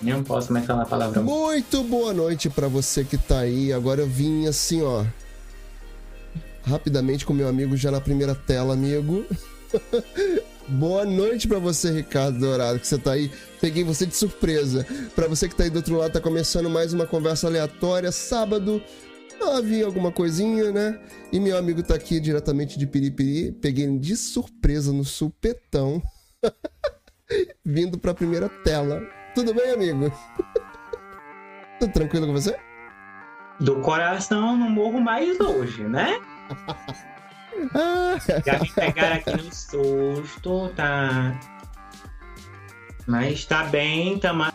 Não posso mais falar a palavra. Muito boa noite para você que tá aí. Agora eu vim assim, ó. Rapidamente com meu amigo já na primeira tela, amigo. boa noite para você, Ricardo Dourado, que você tá aí. Peguei você de surpresa. Para você que tá aí do outro lado, tá começando mais uma conversa aleatória. Sábado, havia alguma coisinha, né? E meu amigo tá aqui diretamente de Piripiri. Peguei ele de surpresa no supetão. Vindo pra primeira tela. Tudo bem, amigo? Tudo tranquilo com você? Do coração não morro mais hoje, né? Já me pegaram aqui no susto, tá? Mas tá bem, tá mais...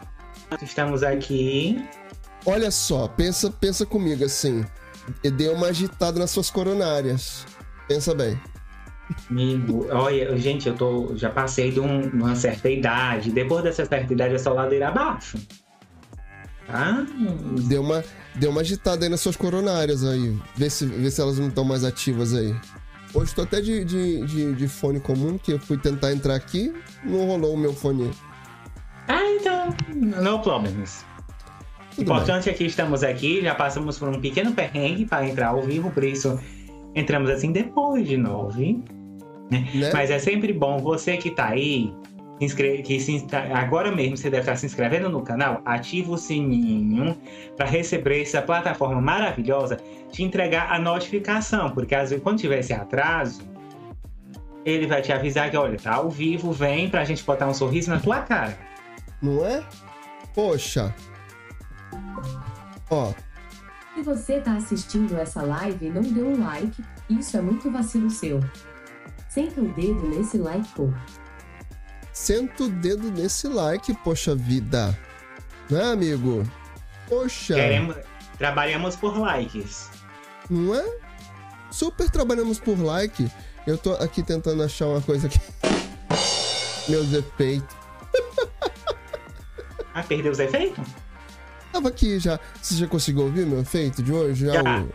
estamos aqui. Olha só, pensa, pensa comigo assim. Deu uma agitada nas suas coronárias. Pensa bem. Amigo, olha, gente, eu tô, já passei de, um, uma certa idade. Depois dessa certa idade é só ladeira abaixo. Tá? Deu uma, deu uma agitada aí nas suas coronárias aí. Vê se, vê se elas não estão mais ativas aí. Hoje tô até de, de, de, de, fone comum, que eu fui tentar entrar aqui, não rolou o meu fone. Ah, então, no problems. Tudo Importante bem. é que estamos aqui, já passamos por um pequeno perrengue para entrar ao vivo, por isso entramos assim depois de nove. Né? Né? Mas é sempre bom você que tá aí, que se, agora mesmo você deve estar se inscrevendo no canal, ativa o sininho para receber essa plataforma maravilhosa te entregar a notificação, porque às vezes quando tiver esse atraso, ele vai te avisar que, olha, tá ao vivo, vem pra gente botar um sorriso na tua cara. Não é? Poxa. Ó, se você está assistindo essa live e não deu um like, isso é muito vacilo seu. Senta o dedo nesse like, pô. Senta o dedo nesse like, poxa vida. Né, amigo? Poxa. Queremos, trabalhamos por likes. Não é? Super trabalhamos por like. Eu tô aqui tentando achar uma coisa aqui. Meus efeitos. ah, perdeu os efeitos? Tava aqui já. Você já conseguiu ouvir meu efeito de hoje? Já. já.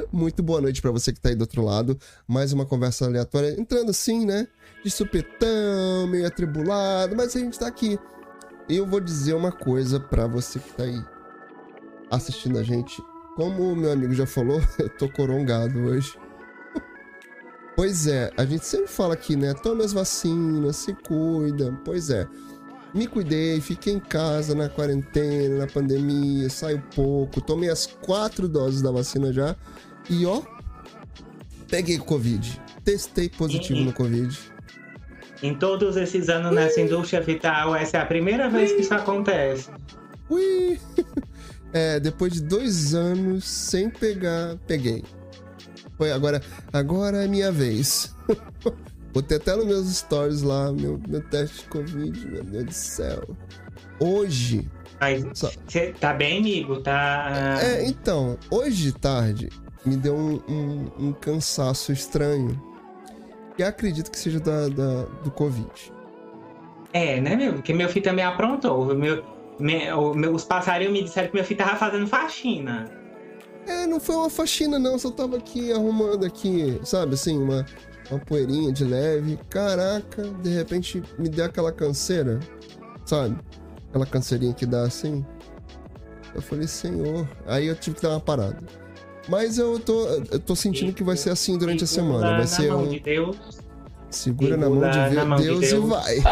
Muito boa noite para você que tá aí do outro lado. Mais uma conversa aleatória, entrando assim, né? De supetão, meio atribulado, mas a gente tá aqui. Eu vou dizer uma coisa para você que tá aí assistindo a gente. Como o meu amigo já falou, eu tô corongado hoje. pois é, a gente sempre fala aqui, né? Tome as vacinas, se cuida. Pois é me cuidei, fiquei em casa na quarentena, na pandemia, saio pouco, tomei as quatro doses da vacina já e ó, peguei Covid. Testei positivo no Covid. Em todos esses anos Ui. nessa indústria vital, essa é a primeira vez Ui. que isso acontece. Ui! É, depois de dois anos sem pegar, peguei. Foi agora, agora é minha vez. Botei até nos meus stories lá, meu, meu teste de Covid, meu Deus do céu. Hoje. Mas você tá bem, amigo? Tá. É, então, hoje de tarde me deu um, um- um cansaço estranho. Que acredito que seja da, da- do Covid. É, né, meu? Porque meu filho também aprontou. Meu, me- o- meu- os passarinhos me disseram que meu filho tava fazendo faxina. É, não foi uma faxina, não. Só tava aqui arrumando aqui, sabe, assim, uma, uma poeirinha de leve. Caraca, de repente me deu aquela canseira, sabe? Aquela canseirinha que dá assim. Eu falei, senhor. Aí eu tive que dar uma parada. Mas eu tô, eu tô sentindo que vai ser assim durante a Segura semana. Vai na ser mão um. de Deus. Segura na mão segura de na ver- mão de Deus, e Deus. vai.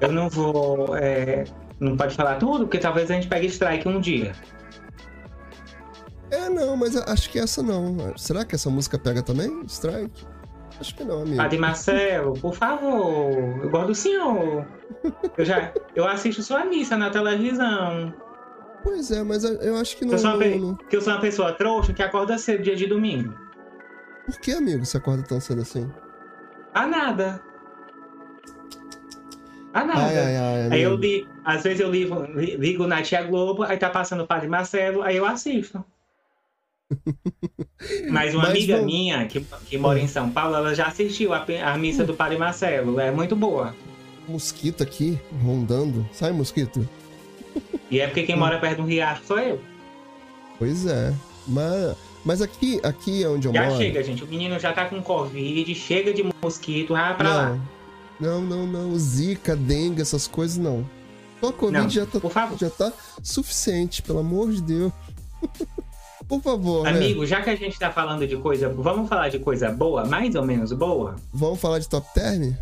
Eu não vou. é, não pode falar tudo, porque talvez a gente pegue strike um dia. É, não, mas acho que essa não. Será que essa música pega também? Strike? Acho que não, amigo. Padre Marcelo, por favor, eu gosto do senhor. Eu já. Eu assisto sua missa na televisão. Pois é, mas eu acho que não. Eu sou, uma, pe- não- que eu sou uma pessoa trouxa que acorda cedo dia de domingo. Por que, amigo, você acorda tão cedo assim? A nada. A nada. Ai, ai, ai. Aí eu li, às vezes eu ligo, li- ligo na Tia Globo, aí tá passando o Padre Marcelo, aí eu assisto. Mas uma Mas amiga minha que, que mora em São Paulo, ela já assistiu a, a missa do Padre Marcelo. É muito boa. Mosquito aqui, rondando. Sai, mosquito. E é porque quem mora perto do riacho sou eu. Pois é. Mas, mas aqui, aqui é onde eu Já moro. chega, gente. O menino já tá com Covid, chega de mosquito, vai pra lá. Não, não, não, não. Zika, dengue, essas coisas não. Só Covid Não, já, tá, já tá suficiente, pelo amor de Deus. por favor, né? Amigo, já que a gente tá falando de coisa. Vamos falar de coisa boa, mais ou menos boa? Vamos falar de top term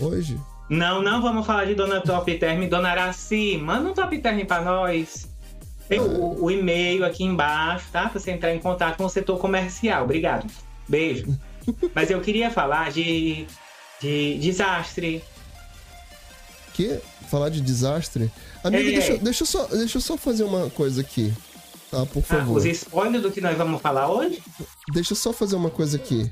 hoje? Não, não vamos falar de Dona Top Term. Dona Araci, manda um Top Term pra nós. Tem o, o e-mail aqui embaixo, tá? Pra você entrar em contato com o setor comercial. Obrigado. Beijo. Mas eu queria falar de, de desastre. Que? Falar de desastre? Amigo, É. deixa, deixa, eu só, deixa eu só fazer uma coisa aqui. Tá, por Tá? favor. Os spoilers do que nós vamos falar hoje? Deixa eu só fazer uma coisa aqui.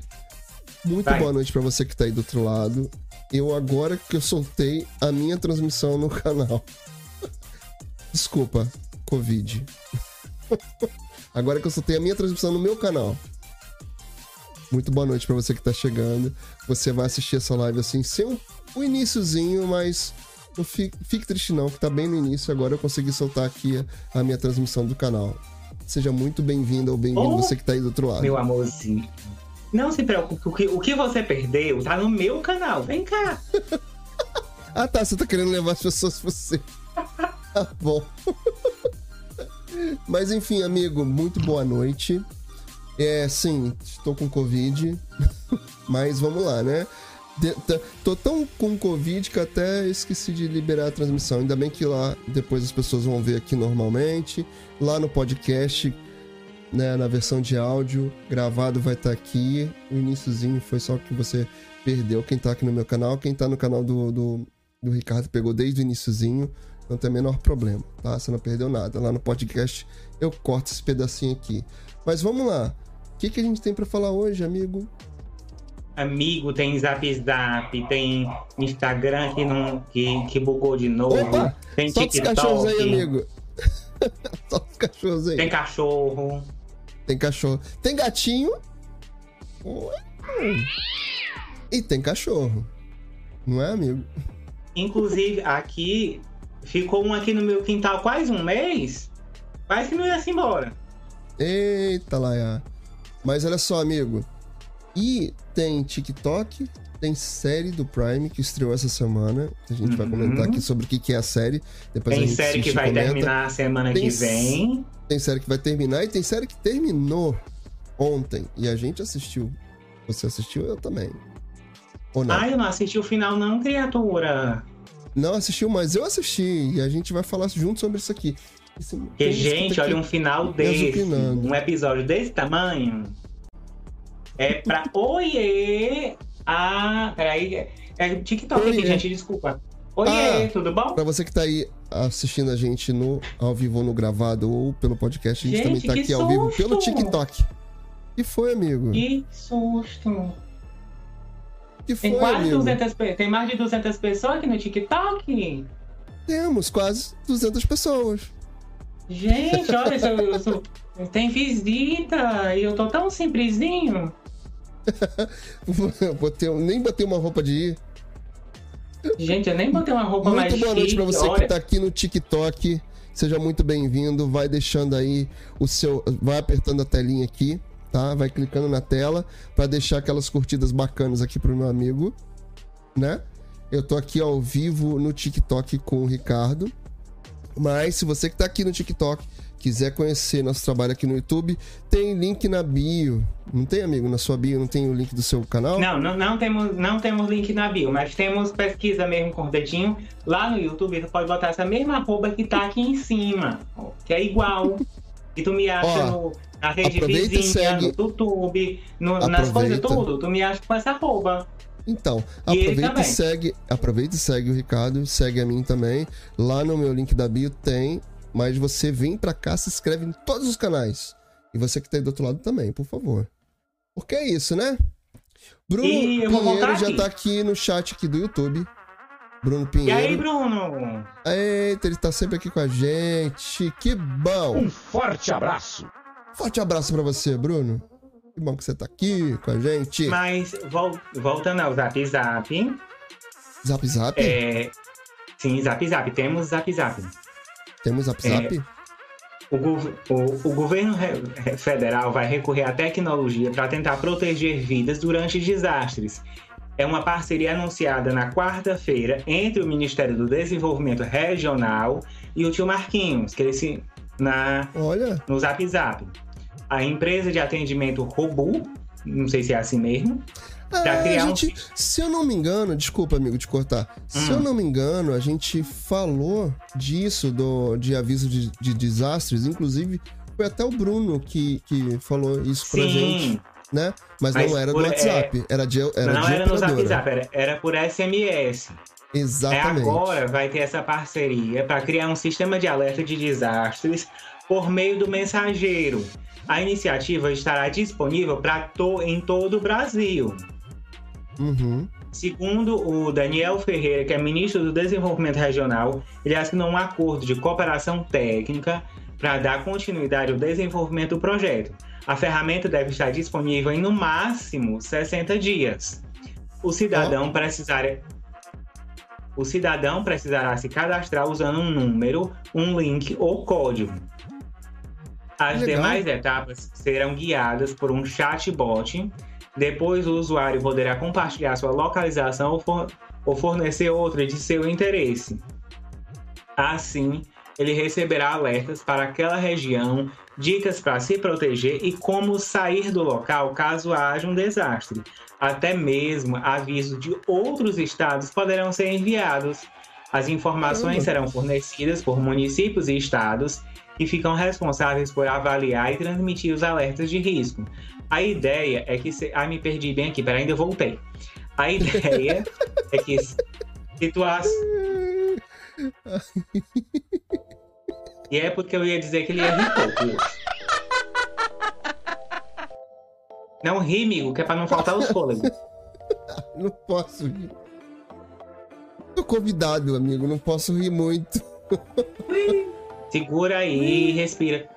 Muito Vai. boa noite pra você que tá aí do outro lado. Eu agora que eu soltei a minha transmissão no canal. Desculpa, Covid. agora que eu soltei a minha transmissão no meu canal. Muito boa noite pra você que tá chegando. Você vai assistir essa live assim, sem o, o iniciozinho, mas não fique, fique triste não, que tá bem no início. Agora eu consegui soltar aqui a, a minha transmissão do canal. Seja muito bem-vindo ou bem-vindo Oh, você que tá aí do outro lado. Meu amorzinho. Não se preocupe, o que, o que você perdeu tá no meu canal. Vem cá. Ah tá, você tá querendo levar as pessoas pra você. Tá bom. Mas enfim, amigo, muito boa noite. É, sim, estou com Covid. Mas vamos lá, né? De- tô tão com Covid que até esqueci de liberar a transmissão. Ainda bem que lá depois as pessoas vão ver aqui normalmente. Lá no podcast, né, na versão de áudio, gravado vai estar aqui. O iniciozinho foi só que você perdeu. Quem tá aqui no meu canal, quem tá no canal do, do, do Ricardo pegou desde o iniciozinho. Não tem o menor problema, tá? Você não perdeu nada. Lá no podcast eu corto esse pedacinho aqui. Mas vamos lá. O que, que a gente tem pra falar hoje, amigo? Amigo, tem Zap Zap, tem Instagram que, não, que, que bugou de novo. Opa! Tem Solta os cachorros aí, TikTok. amigo. Solta os cachorros aí. Tem cachorro. Tem cachorro. Tem gatinho. E tem cachorro. Não é, amigo? Inclusive, aqui ficou um aqui no meu quintal quase um mês. Quase que não ia se embora. Eita, Laia. Mas olha só, amigo. E tem TikTok, tem série do Prime que estreou essa semana. A gente vai Uhum. comentar aqui sobre o que é a série. Depois a Tem gente série que vai comenta. terminar a semana Tem que vem. Tem série que vai terminar e tem série que terminou ontem. E a gente assistiu. Você assistiu? Eu também. Ou não? Ah, eu não assisti o final, não, criatura. Não assistiu, mas eu assisti. E a gente vai falar junto sobre isso aqui. Esse- gente, olha um final desse, um episódio desse tamanho. É pra oiê a. Peraí. É TikTok aqui, Oiê. gente, desculpa. Oiê, Ah, tudo bom? Pra você que tá aí assistindo a gente no ao vivo ou no gravado ou pelo podcast, a gente, Gente, também tá aqui ao vivo susto! pelo TikTok. Que foi, amigo? Que susto. Que foi, Tem quase amigo? 200 pe- Tem mais de 200 pessoas aqui no TikTok. Temos quase 200 pessoas. Gente, olha, eu sou- tem visita e eu tô tão simplesinho. Botei- nem botei uma roupa de ir. Gente, eu nem botei uma roupa mais Muito boa noite pra você olha. que tá aqui no TikTok. Seja muito bem-vindo. Vai deixando aí o seu. Vai apertando a telinha aqui, tá? Vai clicando na tela pra deixar aquelas curtidas bacanas aqui pro meu amigo, né? Eu tô aqui ao vivo no TikTok com o Ricardo. Mas se você que tá aqui no TikTok quiser conhecer nosso trabalho aqui no YouTube, tem link na bio. Não tem, amigo? Na sua bio não tem o link do seu canal? Não, não, não temos, não temos link na bio, mas temos pesquisa mesmo com o dedinho. Lá no YouTube, tu pode botar essa mesma arroba que tá aqui em cima, ó, que é igual. E tu me acha Ó, no, na rede vizinha, segue. no YouTube, no- nas coisas tudo, tu me acha com essa arroba. Então, E aproveita e segue, aproveita e segue o Ricardo, segue a mim também. Lá no meu link da bio tem, mas você vem pra cá, se inscreve em todos os canais. E você que tá aí do outro lado também, por favor. Porque é isso, né? Bruno E Pinheiro já aqui. tá aqui no chat aqui do YouTube. Bruno E aí, Pinheiro. Bruno? Eita, ele tá sempre aqui com a gente. Que bom. Um forte abraço. Forte abraço pra você, Bruno. Que bom que você tá aqui com a gente. Mas vol- voltando ao Zap Zap, Zap Zap? é, sim, Zap Zap, temos Zap Zap. Temos Zap Zap? O, o- o governo federal vai recorrer à tecnologia para tentar proteger vidas durante desastres. É uma parceria anunciada na quarta-feira entre o Ministério do Desenvolvimento Regional e o tio Marquinhos, que ele se, na, Olha, no Zap Zap. A empresa de atendimento Robu, não sei se é assim mesmo, É, a gente, se eu não me engano, desculpa, amigo, de cortar. Se Hum. eu não me engano, a gente falou disso, do, de aviso de, de desastres. Inclusive, foi até o Bruno que, que falou isso pra gente, sim, né? Mas, Mas não era por- no WhatsApp, era de, era não de era no. Zap, era, era por SMS. É Exatamente. agora vai ter essa parceria para criar um sistema de alerta de desastres por meio do mensageiro. A iniciativa estará disponível para to em todo o Brasil. Uhum. Segundo o Daniel Ferreira, que é ministro do Desenvolvimento Regional, ele assinou um acordo de cooperação técnica para dar continuidade ao desenvolvimento do projeto. A ferramenta deve estar disponível em no máximo 60 dias. O cidadão precisará o cidadão precisará se cadastrar usando um número, um link ou código. As Legal. demais etapas serão guiadas por um chatbot. Depois, o usuário poderá compartilhar sua localização ou, for- ou fornecer outra de seu interesse. Assim, ele receberá alertas para aquela região, dicas para se proteger e como sair do local caso haja um desastre. Até mesmo avisos de outros estados poderão ser enviados. As informações Caramba. serão fornecidas por municípios e estados e ficam responsáveis por avaliar e transmitir os alertas de risco. A ideia é que. Se... Ah, me perdi bem aqui, peraí, ainda voltei. A ideia é que situações. E é porque eu ia dizer que ele ia rir pouco hoje. Não ri, amigo, que é pra não faltar os fôlegos. Não posso rir. Tô convidado, amigo, não posso rir muito. Segura aí, respira.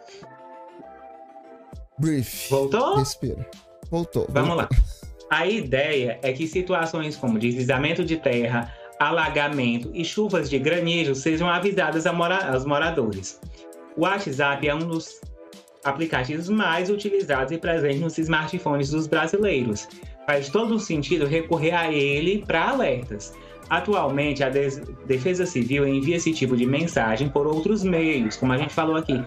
Brief. Voltou? Respira. Voltou. Vamos lá. voltou. A ideia é que situações como deslizamento de terra, alagamento e chuvas de granizo sejam avisadas mora- aos moradores. O WhatsApp é um dos aplicativos mais utilizados e presentes nos smartphones dos brasileiros. Faz todo sentido recorrer a ele para alertas. Atualmente, a Defesa Civil envia esse tipo de mensagem por outros meios, como a gente falou aqui.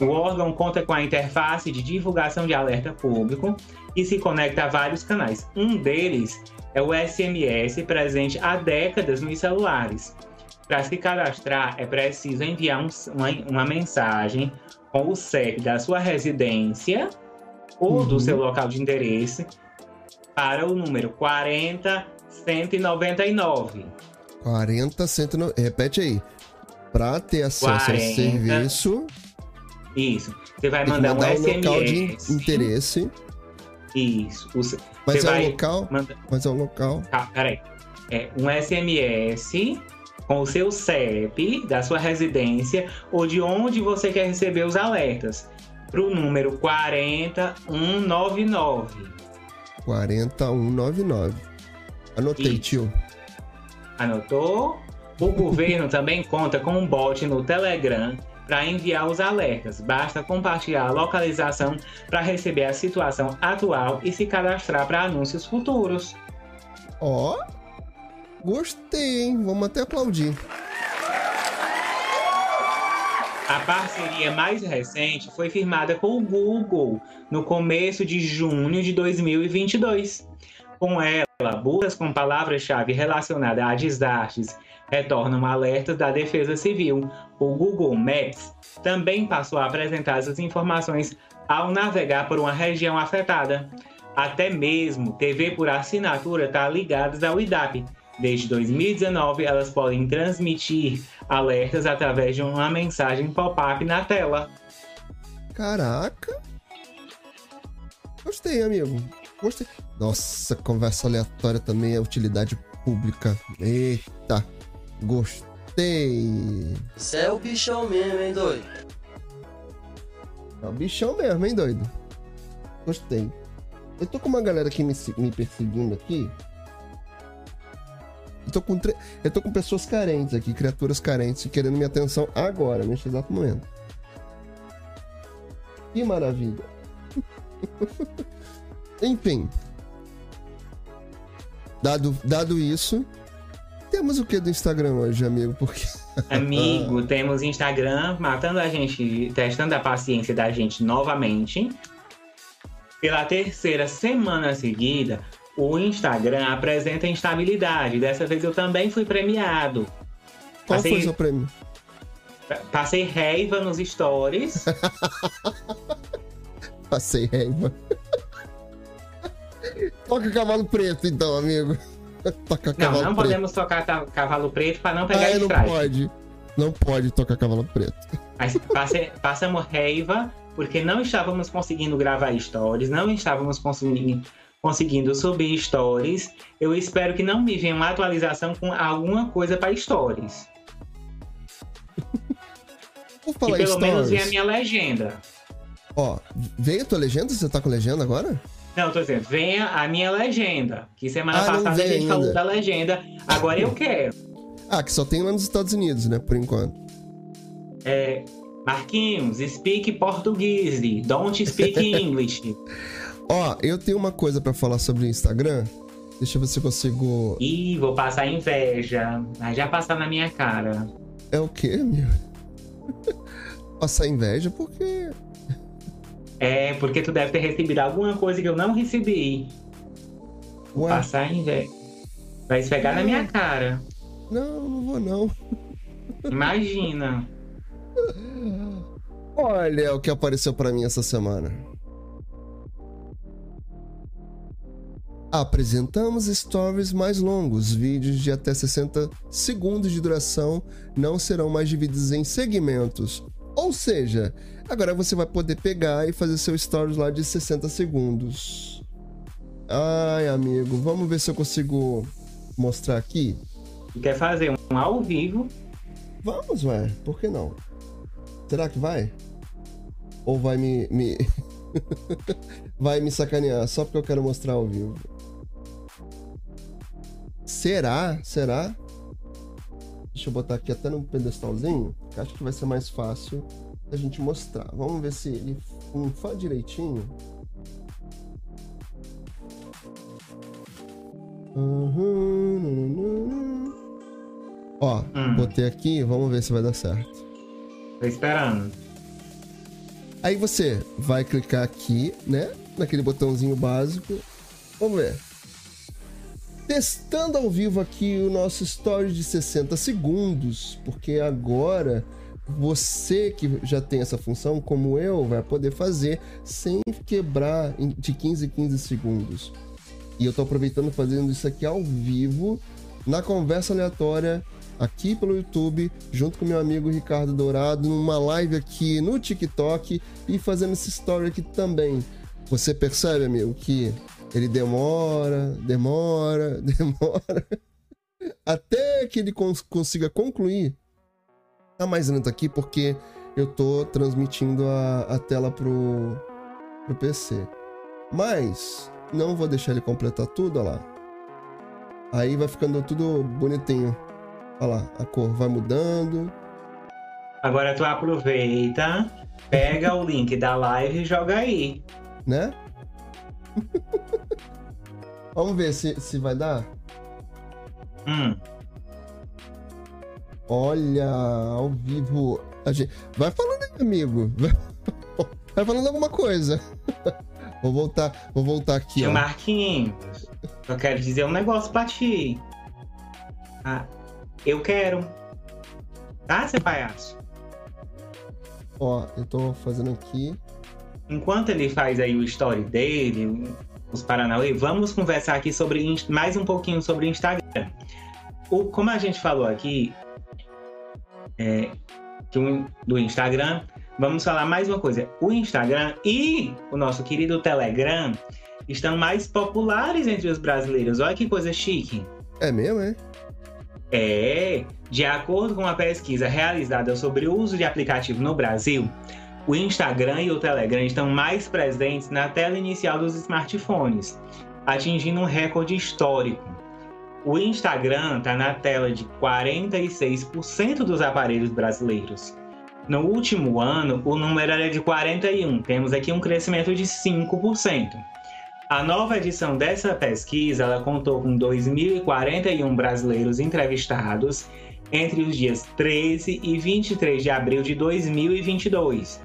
O órgão conta com a interface de divulgação de alerta público e se conecta a vários canais. Um deles é o SMS, presente há décadas nos celulares. Para se cadastrar, é preciso enviar um- uma, uma mensagem com o CEP da sua residência ou Uhum. do seu local de endereço para o número 40199. 40, 190. Repete aí. Pra ter acesso 40. ao serviço, Isso. Você vai mandar, mandar um um local de SMS. interesse. Isso. O Mas é o local. mandar- Mas é o local. Tá, peraí. É um SMS com o seu CEP da sua residência ou de onde você quer receber os alertas. Para o número 40199. 40199. Anotei, Isso. tio. Anotou? O governo também conta com um bot no Telegram para enviar os alertas. Basta compartilhar a localização para receber a situação atual e se cadastrar para anúncios futuros. Ó. Gostei, hein? Vamos até aplaudir. A parceria mais recente foi firmada com o Google no começo de junho de 2022. Com ela, buscas com palavras-chave relacionadas a desastres retornam alertas da Defesa Civil. O Google Maps também passou a apresentar essas informações ao navegar por uma região afetada. Até mesmo TV por assinatura está ligadas ao IDAP. Desde 2019, elas podem transmitir alertas através de uma mensagem pop-up na tela. Caraca. Gostei, amigo. Gostei. Nossa, conversa aleatória também é utilidade pública. Eita. Gostei. Você é o bichão mesmo, hein, doido? É o bichão mesmo, hein, doido? Gostei. Eu tô com uma galera aqui me, me perseguindo aqui. Eu tô, com tre- eu tô com pessoas carentes aqui, criaturas carentes, querendo minha atenção agora, neste exato momento. Que maravilha. Enfim. Dado, dado isso, temos o que do Instagram hoje, amigo? Porque. Amigo, temos Instagram matando a gente, testando a paciência da gente novamente. Pela terceira semana seguida, o Instagram apresenta instabilidade. Dessa vez eu também fui premiado. Qual Passei- foi o seu prêmio? Passei raiva nos stories. Passei raiva. Toca cavalo preto, então, amigo. Toca Não, cavalo não preto. podemos tocar cavalo preto para não pegar Ah, não pode. Não pode tocar cavalo preto. Mas passe- passamos raiva porque não estávamos conseguindo gravar stories, não estávamos conseguindo, conseguindo subir stories. Eu espero que não me venha uma atualização com alguma coisa para stories. Vou falar pelo em menos stories. venha a minha legenda. Ó, veio a tua legenda? Você tá com legenda agora? Não, tô dizendo, venha a minha legenda. Que semana Ah, passada a gente falou ainda. da legenda. Agora eu quero. Ah, que só tem lá nos Estados Unidos, né? Por enquanto. É, Marquinhos, speak português. Don't speak English. Ó, eu tenho uma coisa pra falar sobre o Instagram. Deixa eu ver se eu consigo. Ih, vou passar inveja. Mas já passar na minha cara. É o quê, meu? Passar inveja porque. É, porque tu deve ter recebido alguma coisa que eu não recebi. Ué, Passar inveja. Vai esfregar na minha cara. não, não vou não. Imagina. Olha o que apareceu pra mim essa semana. Apresentamos stories mais longos. Vídeos de até 60 segundos de duração não serão mais divididos em segmentos. Ou seja, agora você vai poder pegar e fazer seu stories lá de 60 segundos. Ai, amigo, vamos ver se eu consigo mostrar aqui. Quer fazer um ao vivo? Vamos, ué, por que não? Será que vai? Ou vai me. me... vai me sacanear só porque eu quero mostrar ao vivo? Será? Será? Deixa eu botar aqui até no pedestalzinho, que acho que vai ser mais fácil a gente mostrar. Vamos ver se ele funfa direitinho. Uhum. Ó, Hum. botei aqui, vamos ver se vai dar certo. Tô esperando. Aí você vai clicar aqui, né? Naquele botãozinho básico. Vamos ver. Testando ao vivo aqui o nosso story de 60 segundos, porque agora você que já tem essa função, como eu, vai poder fazer sem quebrar de 15 em 15 segundos. E eu tô aproveitando fazendo isso aqui ao vivo na conversa aleatória aqui pelo YouTube, junto com meu amigo Ricardo Dourado, numa live aqui no TikTok e fazendo esse story aqui também. Você percebe, amigo, que ele demora, demora, demora, até que ele cons consiga concluir. Tá mais lento aqui porque eu tô transmitindo a, a tela pro, pro PC. Mas não vou deixar ele completar tudo, olha lá. Aí vai ficando tudo bonitinho. Olha lá, a cor vai mudando. Agora tu aproveita, pega o link da live e joga aí. Né? Vamos ver se, se vai dar. Hum. Olha, ao vivo. A gente... Vai falando aí, amigo. Vai, falando alguma coisa. Vou voltar, vou voltar aqui. Tio ó. Marquinhos, eu quero dizer um negócio pra ti. Ah, eu quero. Tá, seu palhaço? Ó, eu tô fazendo aqui. Enquanto ele faz aí o story dele, os Paranauê, vamos conversar aqui sobre mais um pouquinho sobre Instagram. O, como a gente falou aqui é, do Instagram, vamos falar mais uma coisa. O Instagram e o nosso querido Telegram estão mais populares entre os brasileiros. Olha que coisa chique. É mesmo, é? É, de acordo com uma pesquisa realizada sobre o uso de aplicativo no Brasil, o Instagram e o Telegram estão mais presentes na tela inicial dos smartphones, atingindo um recorde histórico. O Instagram está na tela de 46% dos aparelhos brasileiros. No último ano, o número era de 41, temos aqui um crescimento de 5%. A nova edição dessa pesquisa ela contou com 2.041 brasileiros entrevistados entre os dias 13 e 23 de abril de 2022.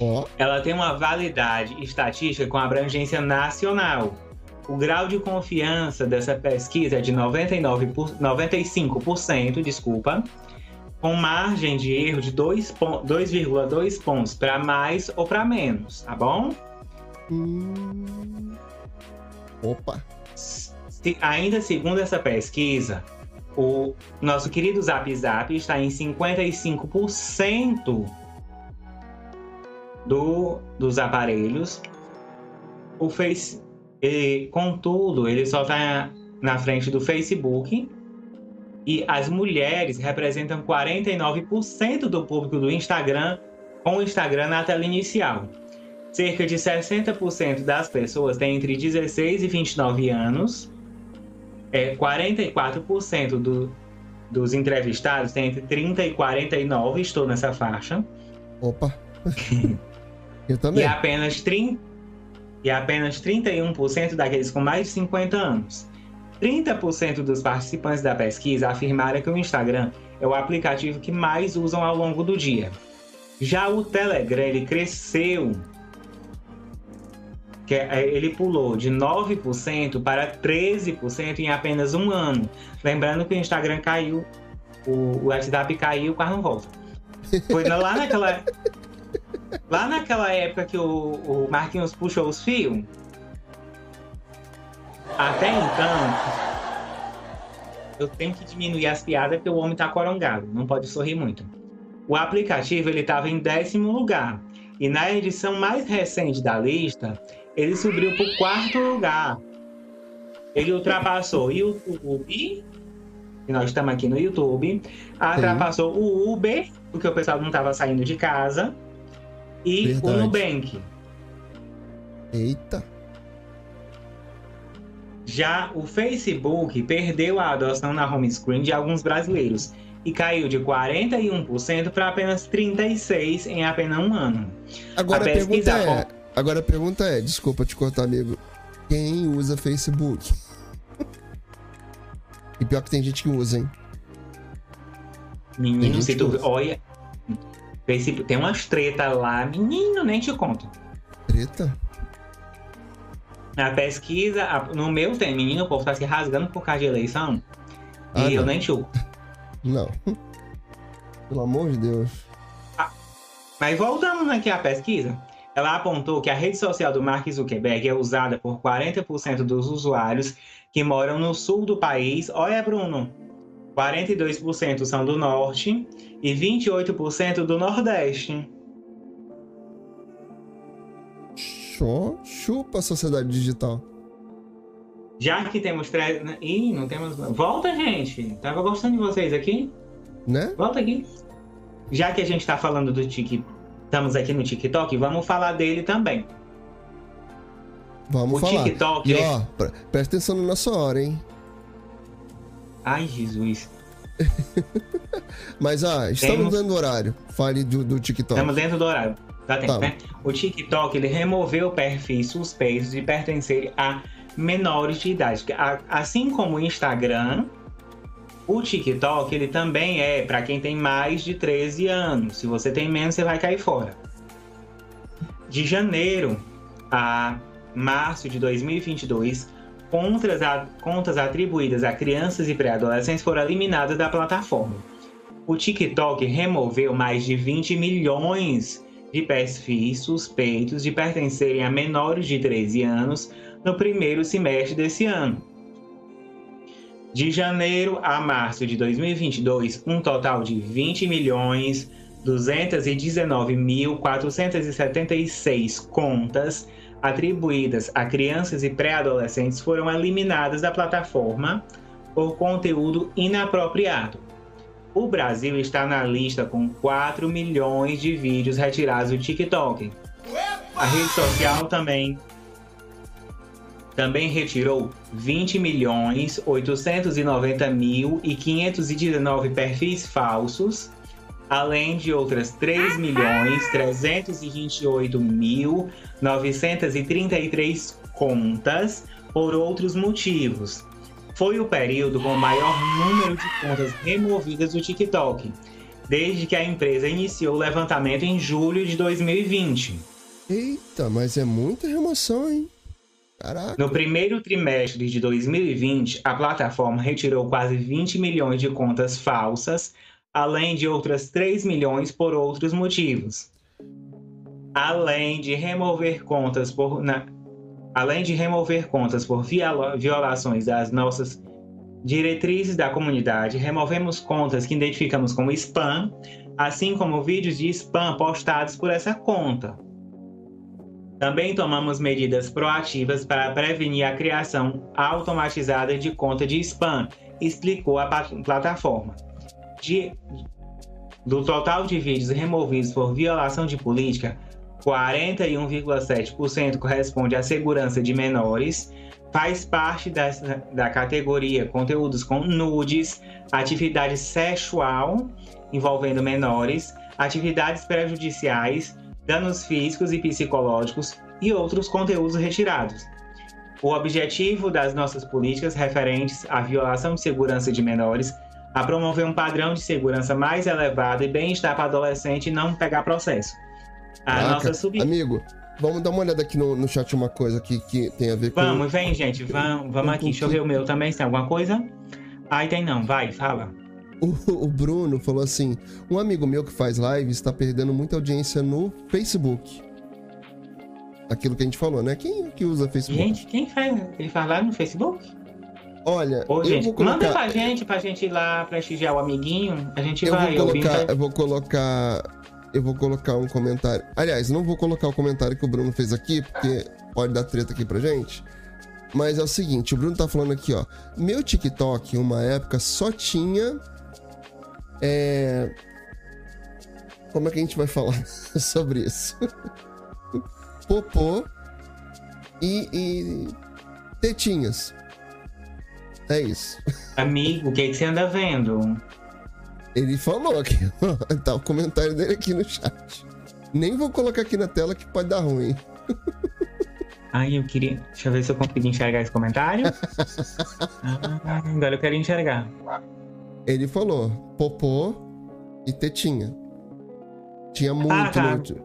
Ó, Ela tem uma validade estatística com abrangência nacional. O grau de confiança dessa pesquisa é de 99 por- 95%, desculpa, com margem de erro de 2 pon- 2,2 pontos para mais ou para menos, tá bom? Hum... Opa. Se- ainda segundo essa pesquisa, o nosso querido Zap Zap está em 55% do, dos aparelhos. O Face, ele, contudo, ele só está na frente do Facebook. E as mulheres representam 49% do público do Instagram, com o Instagram na tela inicial. Cerca de 60% das pessoas têm entre 16 e 29 anos. É, 44% do, dos entrevistados têm entre 30 e 49, estou nessa faixa. Opa. eu E também. apenas, 30, e apenas 31% daqueles com mais de 50 anos. 30% dos participantes da pesquisa afirmaram que o Instagram é o aplicativo que mais usam ao longo do dia. Já o Telegram ele cresceu, que é- ele pulou de 9% para 13% em apenas um ano. Lembrando que o Instagram caiu, o, o WhatsApp caiu, quase não volta. Foi lá naquela, lá naquela época que o, o Marquinhos puxou os fios. Até então, eu tenho que diminuir as piadas porque o homem tá corongado, não pode sorrir muito. O aplicativo ele estava em décimo lugar e na edição mais recente da lista ele subiu para o quarto lugar. Ele ultrapassou o YouTube, e nós estamos aqui no YouTube, ultrapassou o Uber, porque o pessoal não estava saindo de casa, e Verdade. o Nubank. Eita. Já o Facebook perdeu a adoção na home screen de alguns brasileiros e caiu de 41% para apenas 36% em apenas um ano. Agora a, A pergunta pesquisa é. Agora a pergunta é, desculpa te cortar, amigo. Quem usa Facebook? e pior que tem gente que usa, hein? Menino, se tu usa. olha, Facebook tem umas tretas lá, menino, nem te conto. Treta? A pesquisa, a- no meu tem, menino, o povo tá se rasgando por causa de eleição. Ah, e eu não. nem chupo. Não. Pelo amor de Deus. Mas voltando aqui à pesquisa, ela apontou que a rede social do Mark Zuckerberg é usada por 40% dos usuários que moram no sul do país. Olha, Bruno, 42% são do norte e 28% do nordeste. Chupa a sociedade digital. Já que temos três. Ih, não temos. Volta, gente. Tava gostando de vocês aqui. Né? Volta aqui. Já que a gente tá falando do TikTok, estamos aqui no TikTok, vamos falar dele também. Vamos o falar. TikTok. E é- ó, pre- presta atenção na nossa hora, hein? Ai, Jesus. Mas, ah, estamos Temos- dando horário. Fale do, do TikTok. Estamos dentro do horário. Dá tempo, Tá. né? O TikTok ele removeu perfis suspeitos de pertencerem a menores de idade. Assim como o Instagram, o TikTok ele também é para quem tem mais de 13 anos. Se você tem menos, você vai cair fora. De janeiro a março de 2022, contas, a- contas atribuídas a crianças e pré-adolescentes foram eliminadas da plataforma. O TikTok removeu mais de 20 milhões de perfis suspeitos de pertencerem a menores de 13 anos no primeiro semestre desse ano. De janeiro a março de 2022, um total de 20 milhões 219.476 contas atribuídas a crianças e pré-adolescentes foram eliminadas da plataforma por conteúdo inapropriado. O Brasil está na lista com 4 milhões de vídeos retirados do TikTok. A rede social também também retirou 20 milhões 890 mil e 519 perfis falsos, além de outras 3 milhões 328 mil 933 contas por outros motivos. Foi o período com o maior número de contas removidas do TikTok, desde que a empresa iniciou o levantamento em julho de 2020. Eita, mas é muita remoção, hein? Caraca. No primeiro trimestre de 2020, a plataforma retirou quase 20 milhões de contas falsas, além de outras 3 milhões por outros motivos. Além de remover contas por na- além de remover contas por viola- violações das nossas diretrizes da comunidade, removemos contas que identificamos como spam, assim como vídeos de spam postados por essa conta. Também tomamos medidas proativas para prevenir a criação automatizada de conta de spam, explicou a plataforma. De- do total de vídeos removidos por violação de política, 41,7% corresponde à segurança de menores, faz parte da categoria conteúdos com nudes, atividade sexual envolvendo menores, atividades prejudiciais, danos físicos e psicológicos e outros conteúdos retirados. O objetivo das nossas políticas referentes à violação de segurança de menores a promover um padrão de segurança mais elevado e bem-estar para adolescente e não pegar processo. A Caraca. nossa sub... Amigo, vamos dar uma olhada aqui no, no chat uma coisa aqui que tem a ver com. Vamos, vem, gente, vamos, vamos aqui. Deixa eu ver o meu também, se tem alguma coisa. Ai, tem não, vai, fala. O, o Bruno falou assim: um amigo meu que faz live está perdendo muita audiência no Facebook. Aquilo que a gente falou, né? Quem que usa Facebook? Gente, quem faz? Ele faz lá no Facebook? Olha, Ô, eu gente, vou colocar. manda pra gente, pra gente ir lá prestigiar o amiguinho. A gente eu vai vou colocar, eu vou colocar, eu vou colocar um comentário. Aliás, não vou colocar o comentário que o Bruno fez aqui, porque pode dar treta aqui pra gente. Mas é o seguinte, o Bruno tá falando aqui, ó. Meu TikTok, uma época, só tinha. É. Como é que a gente vai falar sobre isso? Popô e, e tetinhas. É isso. Amigo, o que, que você anda vendo? Ele falou aqui, tá o comentário dele aqui no chat. Nem vou colocar aqui na tela que pode dar ruim. Ai, eu queria. Deixa eu ver se eu consigo enxergar esse comentário. ah, agora eu quero enxergar. Ele falou popô e tetinha. Tinha muito, Ah, tá. muito,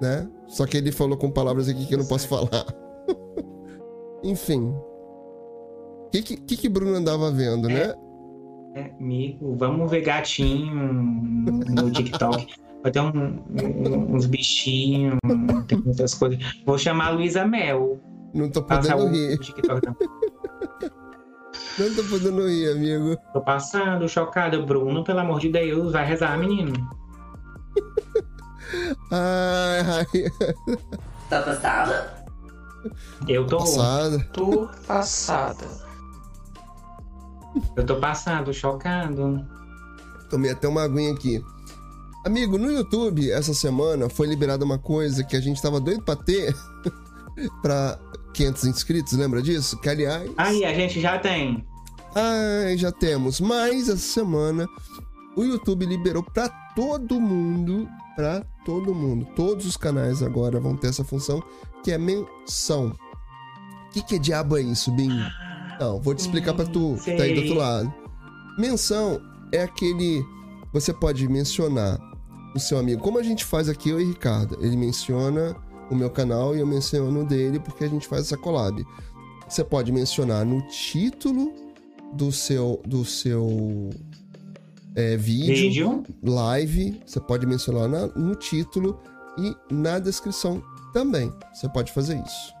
né? Só que ele falou com palavras aqui que eu não posso falar. Enfim. O que, que, que que Bruno andava vendo, né? É, amigo, vamos ver gatinho no TikTok. Vai ter um- um- uns bichinhos, tem muitas coisas. Vou chamar a Luísa Mel. Não tô podendo rir. TikTok. não. Não tô podendo ir, amigo. Tô passando, chocado. Bruno, pelo amor de Deus, vai rezar, menino. Ai, ai. Tá passada? Eu tô. Passada. Tô passada. Eu tô passado, chocado. Tomei até uma aguinha aqui. Amigo, no YouTube, essa semana, foi liberada uma coisa que a gente tava doido pra ter pra 500 inscritos, lembra disso? Que, aliás... Aí, a gente já tem. Ai, já temos. Mas essa semana, o YouTube liberou pra todo mundo, pra todo mundo. Todos os canais agora vão ter essa função, que é menção. O que, que é diabo é isso, Binho? Não, vou te explicar pra tu, que tá aí do outro lado. Menção é aquele. Você pode mencionar o seu amigo, como a gente faz aqui, eu e Ricardo. Ele menciona o meu canal e eu menciono o dele, porque a gente faz essa collab. Você pode mencionar no título do seu, do seu é, vídeo, Vídeo. live, você pode mencionar na- no título e na descrição também. Você pode fazer isso.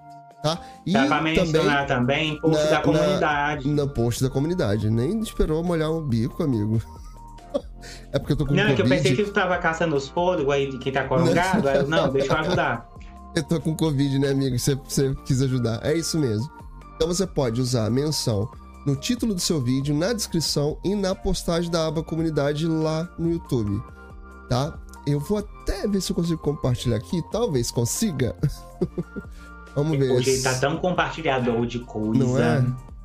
Tá? E Dá pra também mencionar também, post na- da na- comunidade. no post da comunidade. Nem esperou molhar o bico, amigo. É porque eu tô com Não, é que eu Covid. pensei que tu tava caçando os fôlegos aí de que tá corongado. Aí eu, não, deixa eu ajudar. Eu tô com Covid, né, amigo? Você, você quis ajudar. É isso mesmo. Então você pode usar a menção no título do seu vídeo, na descrição e na postagem da aba comunidade lá no YouTube. Tá? Eu vou até ver se eu consigo compartilhar aqui. Talvez consiga. Vamos ver. Hoje ele tá tão compartilhador de coisa. Não é?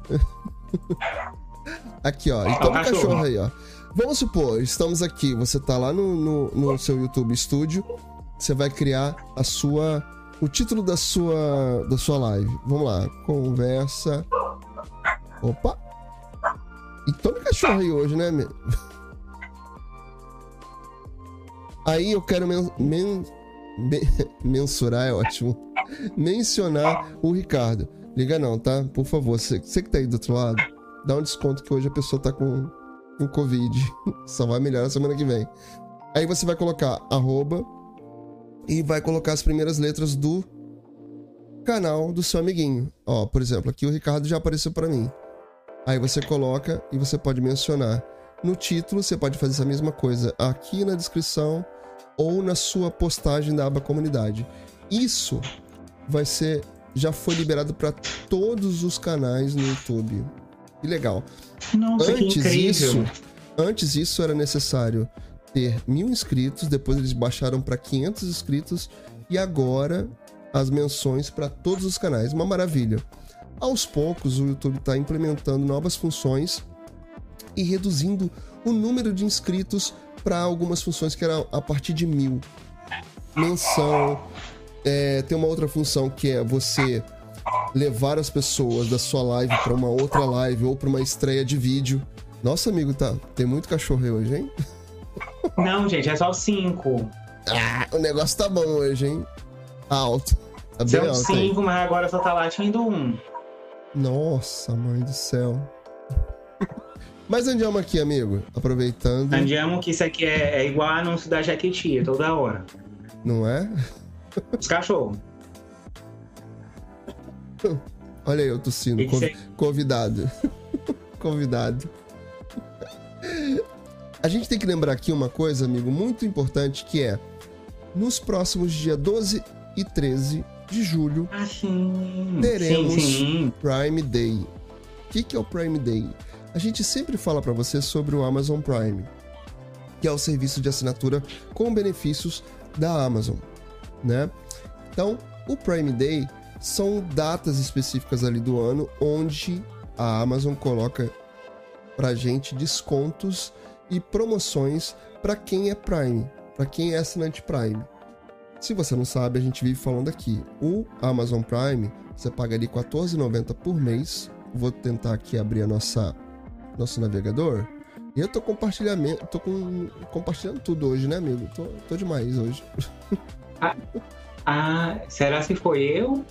Aqui, ó. Então, o o cachorro. cachorro. aí, ó. Vamos supor, estamos aqui. Você tá lá no, no, no seu YouTube Studio. Você vai criar a sua. O título da sua, da sua live. Vamos lá. Conversa. Opa! E tome cachorro aí hoje, né, meu? Aí eu quero men- men- men- mensurar, é ótimo. Mencionar o Ricardo. Liga não, tá? Por favor, você, você que tá aí do outro lado, dá um desconto que hoje a pessoa tá com, com Covid. Só vai melhorar semana que vem. Aí você vai colocar arroba e vai colocar as primeiras letras do canal do seu amiguinho. Ó, por exemplo, aqui o Ricardo já apareceu pra mim. Aí você coloca e você pode mencionar. No título, você pode fazer essa mesma coisa aqui na descrição ou na sua postagem da aba comunidade. Isso vai ser já foi liberado para todos os canais no YouTube. Que legal. Nossa, que Antes incrível. isso, antes isso era necessário ter mil inscritos, depois eles baixaram para 500 inscritos e agora as menções para todos os canais. Uma maravilha. Aos poucos, o YouTube está implementando novas funções e reduzindo o número de inscritos para algumas funções que eram a partir de mil. Menção. É, tem uma outra função que é você levar as pessoas da sua live para uma outra live ou para uma estreia de vídeo. Nossa, amigo, tá. Tem muito cachorro aí hoje, hein? Não, gente, é só cinco. Ah, o negócio tá bom hoje, hein? Alto. Tá bem São alto aí. cinco, mas agora só tá latindo um. Nossa, mãe do céu. Mas andiamo aqui, amigo. Aproveitando, Andiamo que isso aqui é, é igual anúncio da Jequiti, toda hora. não é? Os cachorros. Olha aí, eu tossindo. Convidado. Convidado. A gente tem que lembrar aqui uma coisa, amigo, muito importante, que é nos próximos dias 12 e 13 de julho, Ah, sim. Teremos- Sim, sim. Prime Day. O que, que é o Prime Day? A gente sempre fala para você sobre o Amazon Prime, que é o serviço de assinatura com benefícios da Amazon, né? Então, o Prime Day são datas específicas ali do ano onde a Amazon coloca pra gente descontos e promoções para quem é Prime, para quem é assinante Prime. Se você não sabe, a gente vive falando aqui. O Amazon Prime, você paga ali R$14,90 por mês. Vou tentar aqui abrir a nossa nosso navegador. E eu tô compartilhamento, tô com, compartilhando tudo hoje, né, amigo? Tô, tô demais hoje. Ah, será que foi eu?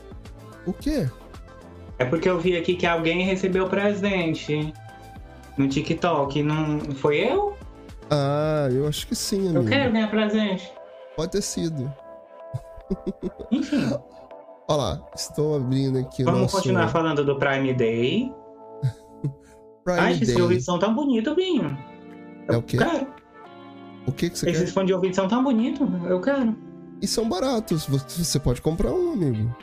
O quê? É porque eu vi aqui que alguém recebeu presente no TikTok. Não foi eu? Ah, eu acho que sim, Eu amigo. quero ganhar presente. Pode ter sido. Enfim, Olha lá, estou abrindo aqui o vamos nosso... continuar falando do Prime Day. Prime Ai, esses Day. ouvidos são tão bonitos, Binho. É o quê? Quero. O que, que você Esses quer? fones de ouvido são tão bonitos. Eu quero. E são baratos. Você pode comprar um, amigo.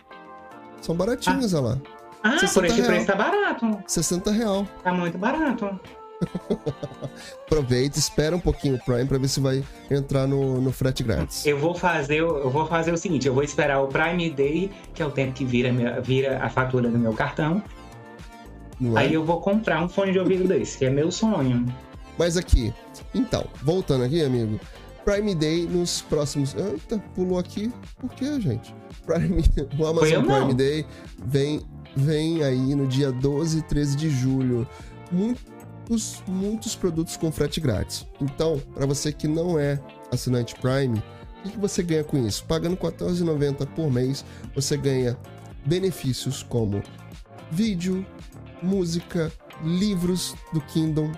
São baratinhos, olha lá. Ah, 60 por esse real. preço tá barato. 60 real. Tá muito barato. Aproveita, espera um pouquinho o Prime pra ver se vai entrar no, no frete grátis. Eu vou fazer, o- eu vou fazer o seguinte, eu vou esperar o Prime Day, que é o tempo que vira, minha- vira a fatura do meu cartão. É? Aí eu vou comprar um fone de ouvido desse, que é meu sonho. Mas aqui, então, voltando aqui, amigo. Prime Day nos próximos. Eita, pulou aqui. Por quê, gente? Prime, o Amazon. Prime Day vem, vem aí no dia 12 e 13 de julho. Muitos, muitos produtos com frete grátis. Então, para você que não é assinante Prime, o que que você ganha com isso? Pagando R$ 14,90 por mês, você ganha benefícios como vídeo, música, livros do Kindle,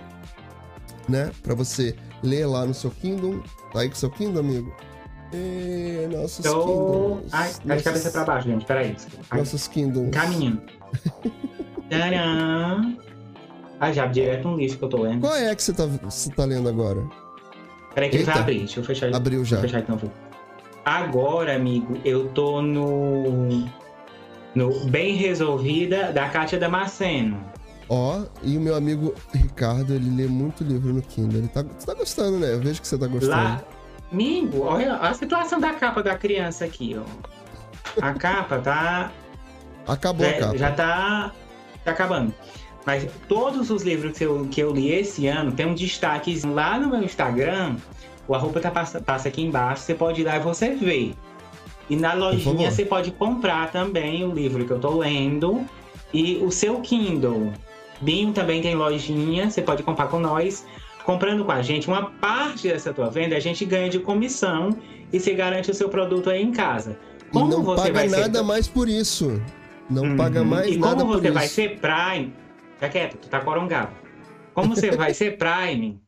né? Pra você ler lá no seu Kindle. Tá aí com seu Kindle, amigo? E nossos Tô... Kindles. Ai, tá de nossos, cabeça pra baixo, gente. Peraí. Ai, nossos Kindles. Caminho. Tcharam. Ah, já direto um livro que eu tô lendo. Qual é que você tá, você tá lendo agora? Peraí que ele vai Eita. abrir. Deixa eu fechar ele. Abriu já. Fechar então. Agora, amigo, eu tô no. No Bem Resolvida da Kátia Damasceno. Ó, e o meu amigo Ricardo, ele lê muito livro no Kindle. Ele tá, você tá gostando, né? Eu vejo que você tá gostando. Lá. Amigo, olha a situação da capa da criança aqui, ó. A capa tá. Acabou a já, capa. já tá, tá acabando. Mas todos os livros que eu, que eu li esse ano tem um destaque lá no meu Instagram. O arroba tá, passa, passa aqui embaixo. Você pode ir lá e você vê. E na lojinha você pode comprar também o livro que eu tô lendo e o seu Kindle. Binho também tem lojinha, você pode comprar com nós. Comprando com a gente, uma parte dessa tua venda a gente ganha de comissão e você garante o seu produto aí em casa. E não paga nada mais por isso. Não Uhum. paga mais e nada como por você isso. vai ser Prime. Fica quieto, tu tá corongado. Como você vai ser Prime,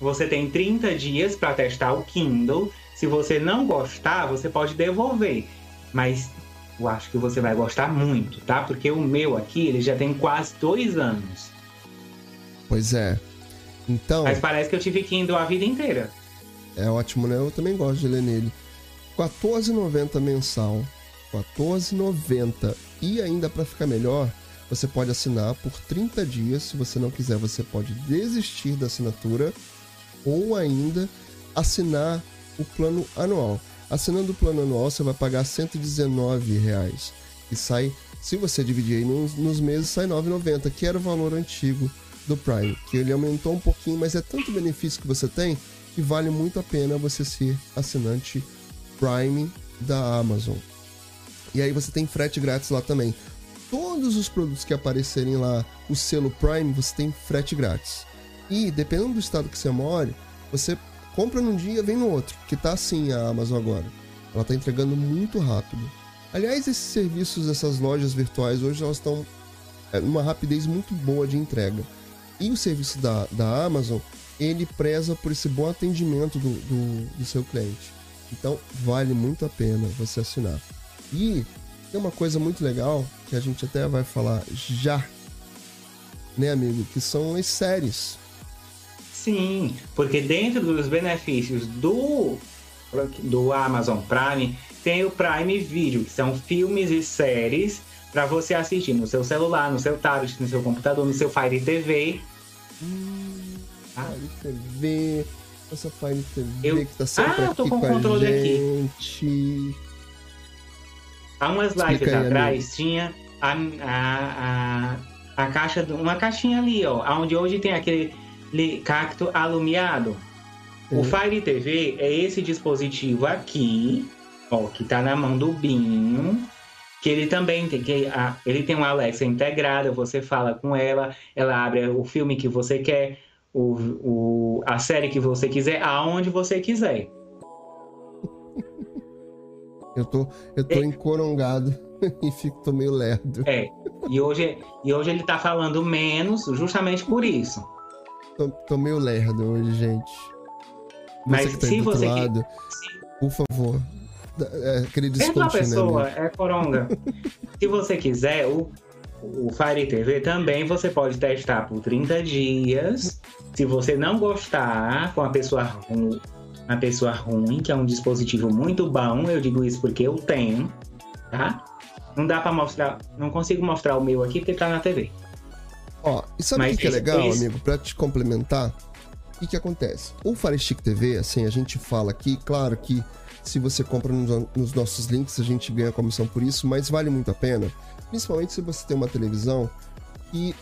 você tem 30 dias para testar o Kindle. Se você não gostar, você pode devolver. Mas eu acho que você vai gostar muito, tá? Porque o meu aqui, ele já tem quase dois anos. Pois é. Então, Mas parece que eu tive Kindle a vida inteira. é ótimo, né? Eu também gosto de ler nele. R$14,90 mensal. R$14,90. E ainda para ficar melhor, você pode assinar por 30 dias. Se você não quiser, você pode desistir da assinatura ou ainda assinar o plano anual. Assinando o plano anual, você vai pagar 119 reais. E sai, se você dividir aí nos, nos meses, sai R$ 9,90, que era o valor antigo do Prime. Que ele aumentou um pouquinho, mas é tanto benefício que você tem que vale muito a pena você ser assinante Prime da Amazon. E aí você tem frete grátis lá também. Todos os produtos que aparecerem lá, o selo Prime, você tem frete grátis. E dependendo do estado que você mora, você compra num dia vem no outro, que tá assim a Amazon agora. Ela tá entregando muito rápido. Aliás, esses serviços, essas lojas virtuais hoje elas estão é, numa rapidez muito boa de entrega. E o serviço da, da Amazon, ele preza por esse bom atendimento do, do, do seu cliente. Então, vale muito a pena você assinar. E tem uma coisa muito legal que a gente até vai falar já, né, amigo? Que são as séries. Sim, porque dentro dos benefícios do, do Amazon Prime tem o Prime Video, que são filmes e séries para você assistir no seu celular, no seu tablet, no seu computador, no seu Fire TV. Ah. Fire TV, essa Fire TV Eu- que tá sempre Ah, eu tô com o controle aqui. Há umas lives aí, atrás tinha a, a, a, a caixa, uma caixinha ali, ó, onde hoje tem aquele cacto alumiado. O É. Fire TV é esse dispositivo aqui, ó, que tá na mão do Binho, que ele também tem que a- ele tem uma Alexa integrada, você fala com ela, ela abre o filme que você quer, o, o- a série que você quiser, aonde você quiser. Eu tô, eu tô É. encorongado e fico tô meio lerdo. É. E hoje, e hoje ele tá falando menos, justamente por isso. Tô, tô meio lerdo hoje, gente. Mas você que tá se você que- lado, por favor, é, aquele Perdoa a pessoa, é coronga. Se você quiser, o, o Fire TV também você pode testar por 30 dias. Se você não gostar com a pessoa ruim, uma pessoa ruim, que é um dispositivo muito bom, eu digo isso porque eu tenho, tá? Não dá para mostrar, não consigo mostrar o meu aqui porque tá na TV. Ó, e sabe o que, que, é legal, amigo, para te complementar? O que, que acontece? O Fire Stick TV, assim, a gente fala aqui, claro que se você compra nos, nos nossos links, a gente ganha comissão por isso, mas vale muito a pena. Principalmente se você tem uma televisão e,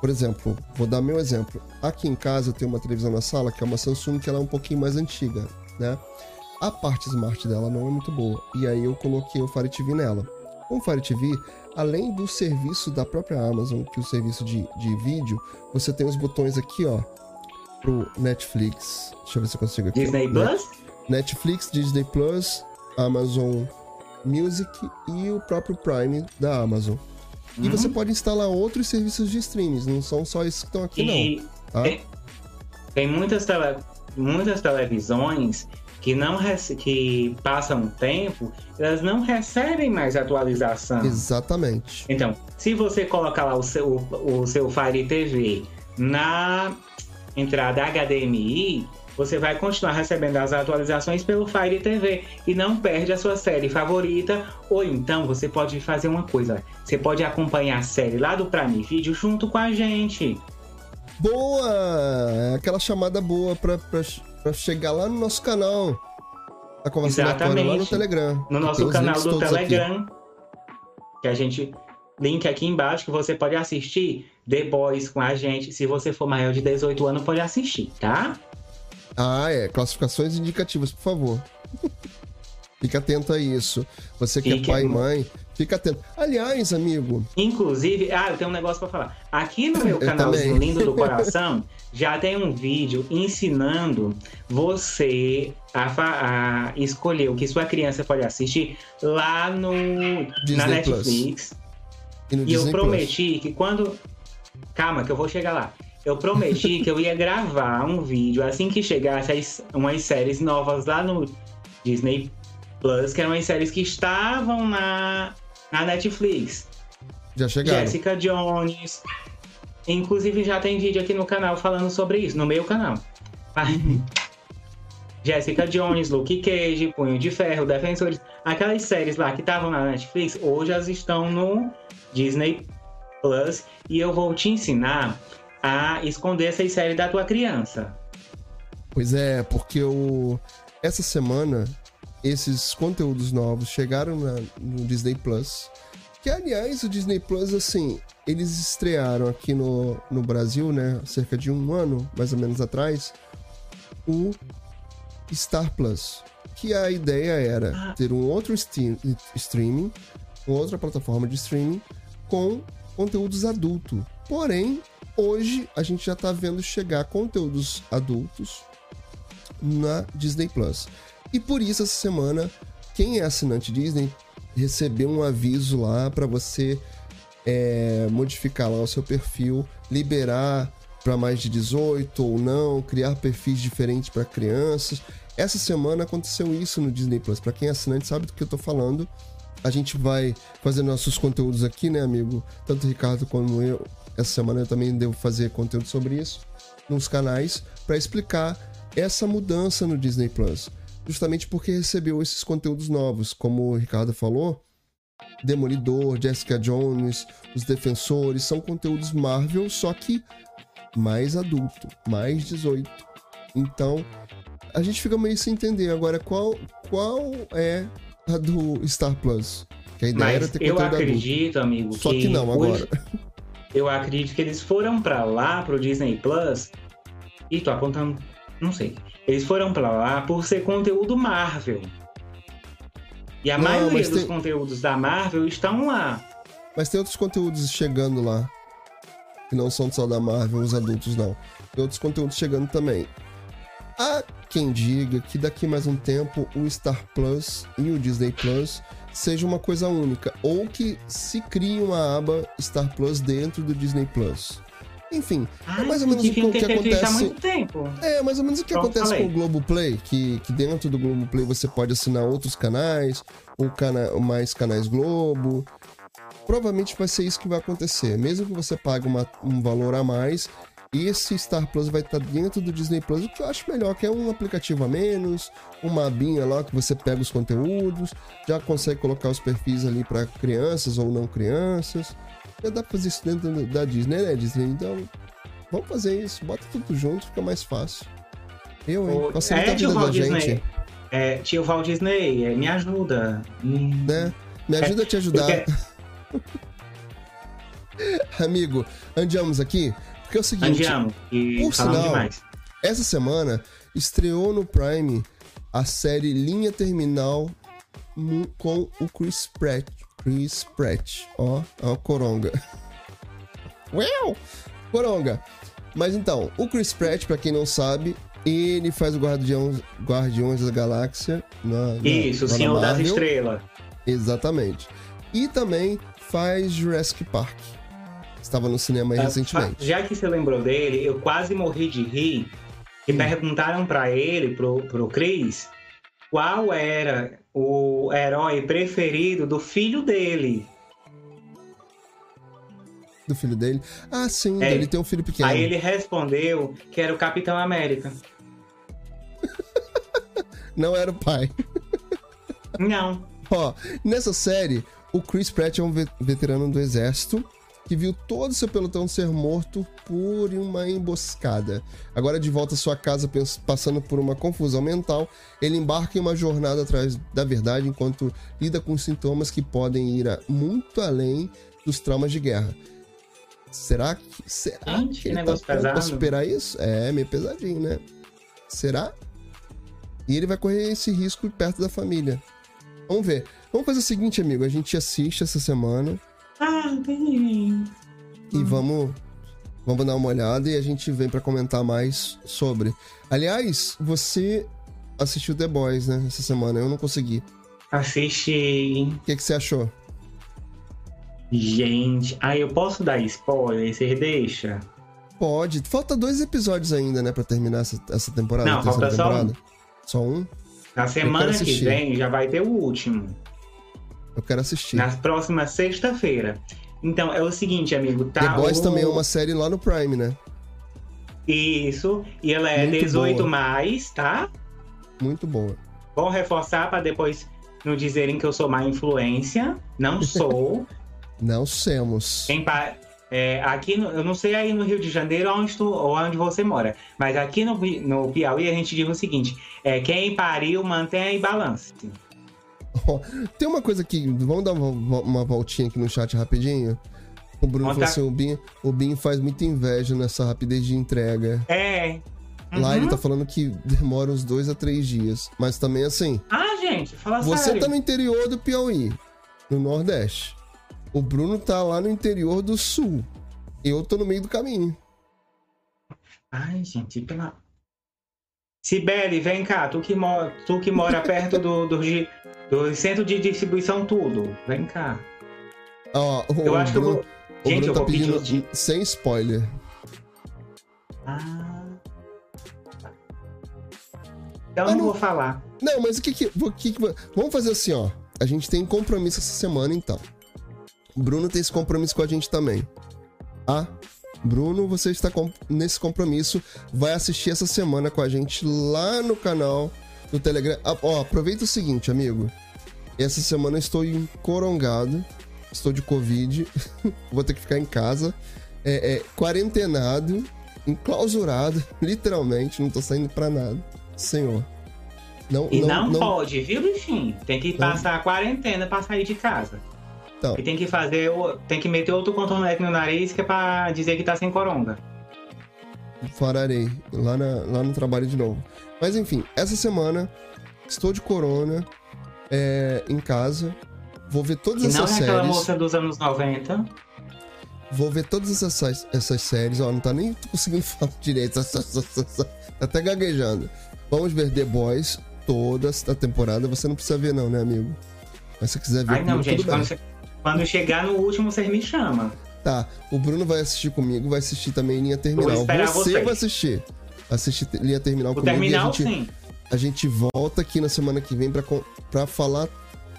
por exemplo, vou dar meu exemplo. Aqui em casa eu tenho uma televisão na sala que é uma Samsung que ela é um pouquinho mais antiga, né? A parte smart dela não é muito boa. E aí eu coloquei o Fire TV nela. Com o Fire TV, além do serviço da própria Amazon, que é o serviço de, de vídeo, você tem os botões aqui, ó, pro Netflix. Deixa eu ver se eu consigo aqui. Disney Plus? Netflix, Disney Plus, Amazon Music e o próprio Prime da Amazon. Uhum. E você pode instalar outros serviços de streams, não são só esses que estão aqui, e não. Tá? Tem, tem muitas, tele, muitas televisões que não que passam tempo, elas não recebem mais atualização. Exatamente. Então, se você colocar lá o seu, o seu Fire TV na entrada HDMI, você vai continuar recebendo as atualizações pelo Fire TV e não perde a sua série favorita. Ou então você pode fazer uma coisa: você pode acompanhar a série lá do Prime Video junto com a gente. Boa! É aquela chamada boa pra, pra para chegar lá no nosso canal. A conversa Exatamente. lá no Telegram. No nosso canal do Telegram. Aqui. Que a gente. Link aqui embaixo que você pode assistir The Boys com a gente. Se você for maior de 18 anos, pode assistir, tá? Ah, é. Classificações indicativas, por favor. Fica atento a isso. Você que Fique... é pai e mãe, Fica atento. Aliás, amigo. Inclusive, ah, eu tenho um negócio para falar. Aqui no meu canalzinho Lindo do Coração, já tem um vídeo ensinando você a, a, escolher o que sua criança pode assistir lá no Disney na Netflix. E, e eu prometi Plus. que quando. Calma, que eu vou chegar lá. Eu prometi que eu ia gravar um vídeo assim que chegasse as, umas séries novas lá no Disney Plus, que eram as séries que estavam na na Netflix. Já chegaram. Jessica Jones. Inclusive já tem vídeo aqui no canal falando sobre isso, no meu canal. Jessica Jones, Luke Cage, Punho de Ferro, Defensores. Aquelas séries lá que estavam na Netflix, hoje elas estão no Disney Plus. E eu vou te ensinar a esconder essas séries da tua criança. Pois é, porque o... essa semana esses conteúdos novos chegaram na, no Disney Plus. Que, aliás, o Disney Plus, assim, eles estrearam aqui no, no Brasil, né? Cerca de um ano, mais ou menos atrás, o Star Plus. Que a ideia era ah. ter um outro stream, streaming, outra plataforma de streaming com conteúdos adultos. Porém, hoje a gente já tá vendo chegar conteúdos adultos na Disney Plus. E por isso, essa semana, quem é assinante Disney recebeu um aviso lá para você é, modificar lá o seu perfil, liberar para mais de 18 ou não, criar perfis diferentes para crianças. Essa semana aconteceu isso no Disney Plus. Para quem é assinante sabe do que eu tô falando. A gente vai fazer nossos conteúdos aqui, né, amigo? Tanto o Ricardo como eu. Essa semana eu também devo fazer conteúdo sobre isso nos canais para explicar essa mudança no Disney Plus justamente porque recebeu esses conteúdos novos, como o Ricardo falou. Demolidor, Jessica Jones, Os Defensores, são conteúdos Marvel, só que mais adulto, mais 18. Então, a gente fica meio sem entender agora qual, qual é a do Star Plus. Que a ideia Mas era ter eu acredito, adulto. amigo, só que, que não agora. Eu acredito que eles foram para lá pro Disney Plus e tô apontando, não sei. Eles foram para lá por ser conteúdo Marvel. E a não, maioria dos tem... conteúdos da Marvel estão lá. Mas tem outros conteúdos chegando lá. Que não são só da Marvel, os adultos não. Tem outros conteúdos chegando também. Há quem diga que daqui mais um tempo o Star Plus e o Disney Plus seja uma coisa única. Ou que se crie uma aba Star Plus dentro do Disney Plus. Enfim, é mais ou menos o que, que acontece. Muito tempo. É, mais ou menos o que Pronto, acontece falei. com o Globoplay, que, que dentro do Globoplay você pode assinar outros canais, ou cana mais canais Globo. provavelmente vai ser isso que vai acontecer. Mesmo que você pague uma- um valor a mais, esse Star Plus vai estar dentro do Disney Plus, o que eu acho melhor, que é um aplicativo a menos, uma abinha lá que você pega os conteúdos, já consegue colocar os perfis ali para crianças ou não crianças. Já dá pra fazer isso dentro da Disney, né, Disney? Então, vamos fazer isso, bota tudo junto, fica mais fácil. Eu, hein? O- Facilita é, a tio vida da Walt Disney. gente, É, tio Walt Disney, é, me ajuda. Hum. né? Me ajuda a te ajudar. Porque- Amigo, andiamos aqui, porque é o seguinte, Andiamo. E por sinal, demais. essa semana estreou no Prime a série Linha Terminal com o Chris Pratt. Chris Pratt, ó, ó, Coronga. Uau! Coronga. Mas então, o Chris Pratt, pra quem não sabe, ele faz o Guardiões, Guardiões da Galáxia. Na, na- Isso, na Senhor das. Estrelas. Exatamente. E também faz Jurassic Park. Estava no cinema aí Ah, recentemente. Já que você lembrou dele, eu quase morri de rir. E Hum. perguntaram pra ele, pro, pro Chris, qual era o herói preferido do filho dele. Do filho dele. Ah, sim, É. ele tem um filho pequeno. Aí ele respondeu que era o Capitão América. Não era o pai. Não. Ó, nessa série, o Chris Pratt é um ve- veterano do exército que viu todo seu pelotão ser morto por uma emboscada. Agora de volta à sua casa, passando por uma confusão mental, ele embarca em uma jornada atrás da verdade enquanto lida com sintomas que podem ir muito além dos traumas de guerra. Será que, será Gente, que ele negócio tá pra pesado. superar isso? É, meio pesadinho, né? Será? E ele vai correr esse risco perto da família. Vamos ver. Vamos fazer o seguinte, amigo. A gente assiste essa semana Ah, bem. e vamos, vamos dar uma olhada e a gente vem pra comentar mais sobre. Aliás, você assistiu The Boys, né? Essa semana. Eu não consegui. Assisti. O que, que você achou? Gente, aí eu posso dar spoiler? Você deixa? Pode. Falta dois episódios ainda, né? Pra terminar essa, essa temporada. Não, falta só um. temporada. Só um? Na semana que vem já vai ter o último. Eu quero assistir. Na próxima sexta-feira. Então, é o seguinte, amigo, tá? The Boys o- também é uma série lá no Prime, né? Isso, e ela é Muito 18 boa. mais, tá? Muito boa. Vou reforçar para depois não dizerem que eu sou má influência. Não sou. Não. Quem pa- é, aqui no- eu não sei aí no Rio de Janeiro onde tu, ou onde você mora, mas aqui no, no Piauí a gente diz o seguinte: é, quem pariu mantém em balance. Tem uma coisa aqui, vamos dar uma, uma voltinha aqui no chat rapidinho? O Bruno Conta. falou assim: o Bin, o Bin faz muita inveja nessa rapidez de entrega. É. Lá Uhum. ele tá falando que demora uns dois a três dias. Mas também assim, Ah, gente, fala você sério. tá no interior do Piauí, no Nordeste. O Bruno tá lá no interior do Sul. Eu tô no meio do caminho. Ai, gente, pela. Sibeli, vem cá, tu que, mo- tu que mora perto do, do, do centro de distribuição, tudo. Vem cá. Ó, o, Eu acho que eu Bruno, vou. o Gente, Bruno eu tá vou pedir pedindo di- sem spoiler. Ah. Então Ah, eu não- não vou falar. Não, mas o que que, o que que- Vamos fazer assim, ó. A gente tem compromisso essa semana, então. Bruno tem esse compromisso com a gente também. Ah, Bruno, você está com- nesse compromisso. Vai assistir essa semana com a gente lá no canal do Telegram. Ah, ó, aproveita o seguinte, amigo. Essa semana eu estou encorongado. Estou de Covid. Vou ter que ficar em casa. É, é, quarentenado. Enclausurado. Literalmente. Não tô saindo pra nada. Senhor. Não, E não, pode, viu, bichinho? Tem que passar a quarentena pra sair de casa. Então. E tem que fazer. Tem que meter outro contornete no nariz que é pra dizer que tá sem coronga. fararei lá, na- lá no trabalho de novo. Mas enfim, essa semana estou de corona é, em casa. Vou ver todas E não essas é aquela séries. moça dos anos 90. Vou ver todas essas, essas séries. Ó, não tá nem conseguindo falar direito. Tá até gaguejando. Vamos ver The Boys toda a temporada. Você não precisa ver, não, né, amigo? Mas se quiser ver, Ai, não, gente. Quando, che- quando chegar no último, vocês me chamam. Tá, o Bruno vai assistir comigo, vai assistir também Linha Terminal. Você vocês. vai assistir. Assistir Linha Terminal O comigo terminal, e a gente, sim. a gente volta aqui na semana que vem pra falar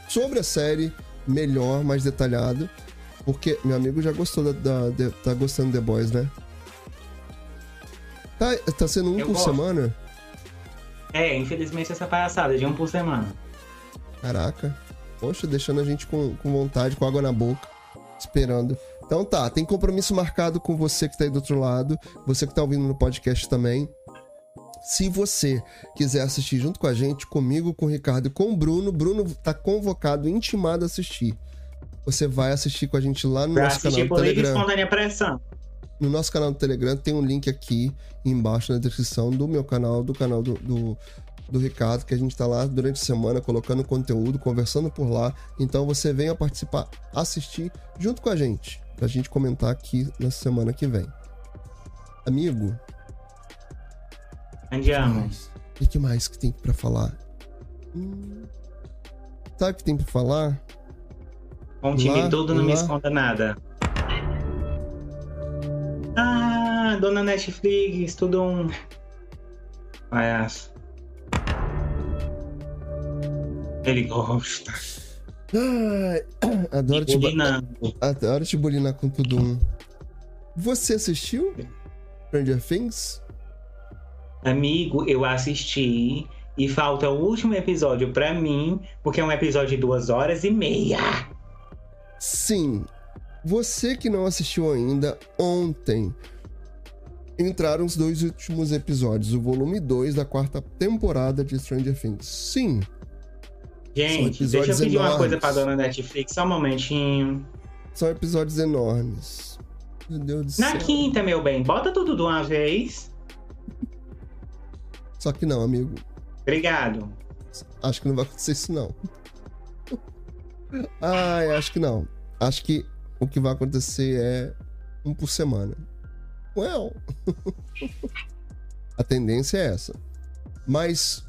sobre a série melhor, mais detalhado. Porque meu amigo já gostou da, da- de- tá gostando de The Boys, né? Tá, tá sendo um Eu por gosto. semana? É, infelizmente essa palhaçada de um por semana. Caraca. Poxa, deixando a gente com, com vontade, com água na boca, esperando. Então tá, tem compromisso marcado com você que tá aí do outro lado, você que tá ouvindo no podcast também. Se você quiser assistir junto com a gente, comigo, com o Ricardo e com o Bruno, Bruno tá convocado, intimado a assistir. Você vai assistir com a gente lá no Pra nosso canal do Telegram. pressão. No nosso canal do Telegram tem um link aqui embaixo na descrição do meu canal, do canal do, do, do Ricardo, que a gente tá lá durante a semana colocando conteúdo, conversando por lá. Então você venha participar, assistir junto com a gente, pra gente comentar aqui na semana que vem. Amigo, Andiamo. o que, que mais que tem pra falar? Hum, sabe o que tem pra falar? Conte-me Lá, tudo, não me esconda nada. Ah, dona Netflix, tudo um. Palhaço. Ele gosta. Ai, adoro te, Bulinando. adoro te bulinar com tudo um. Você assistiu Stranger Things? Amigo, eu assisti e falta o último episódio pra mim, porque é um episódio de duas horas e meia. Sim. Você que não assistiu ainda, ontem entraram os dois últimos episódios, o volume 2 da quarta temporada de Stranger Things. Sim. Gente, deixa eu pedir uma enormes. coisa pra dona Netflix, só um momentinho. São episódios enormes. Meu Deus do Na céu. quinta, meu bem, bota tudo de uma vez. Só que não, amigo. Obrigado. Acho que não vai acontecer isso, não. Ai, acho que não. Acho que o que vai acontecer é um por semana. Well. A tendência é essa. Mas,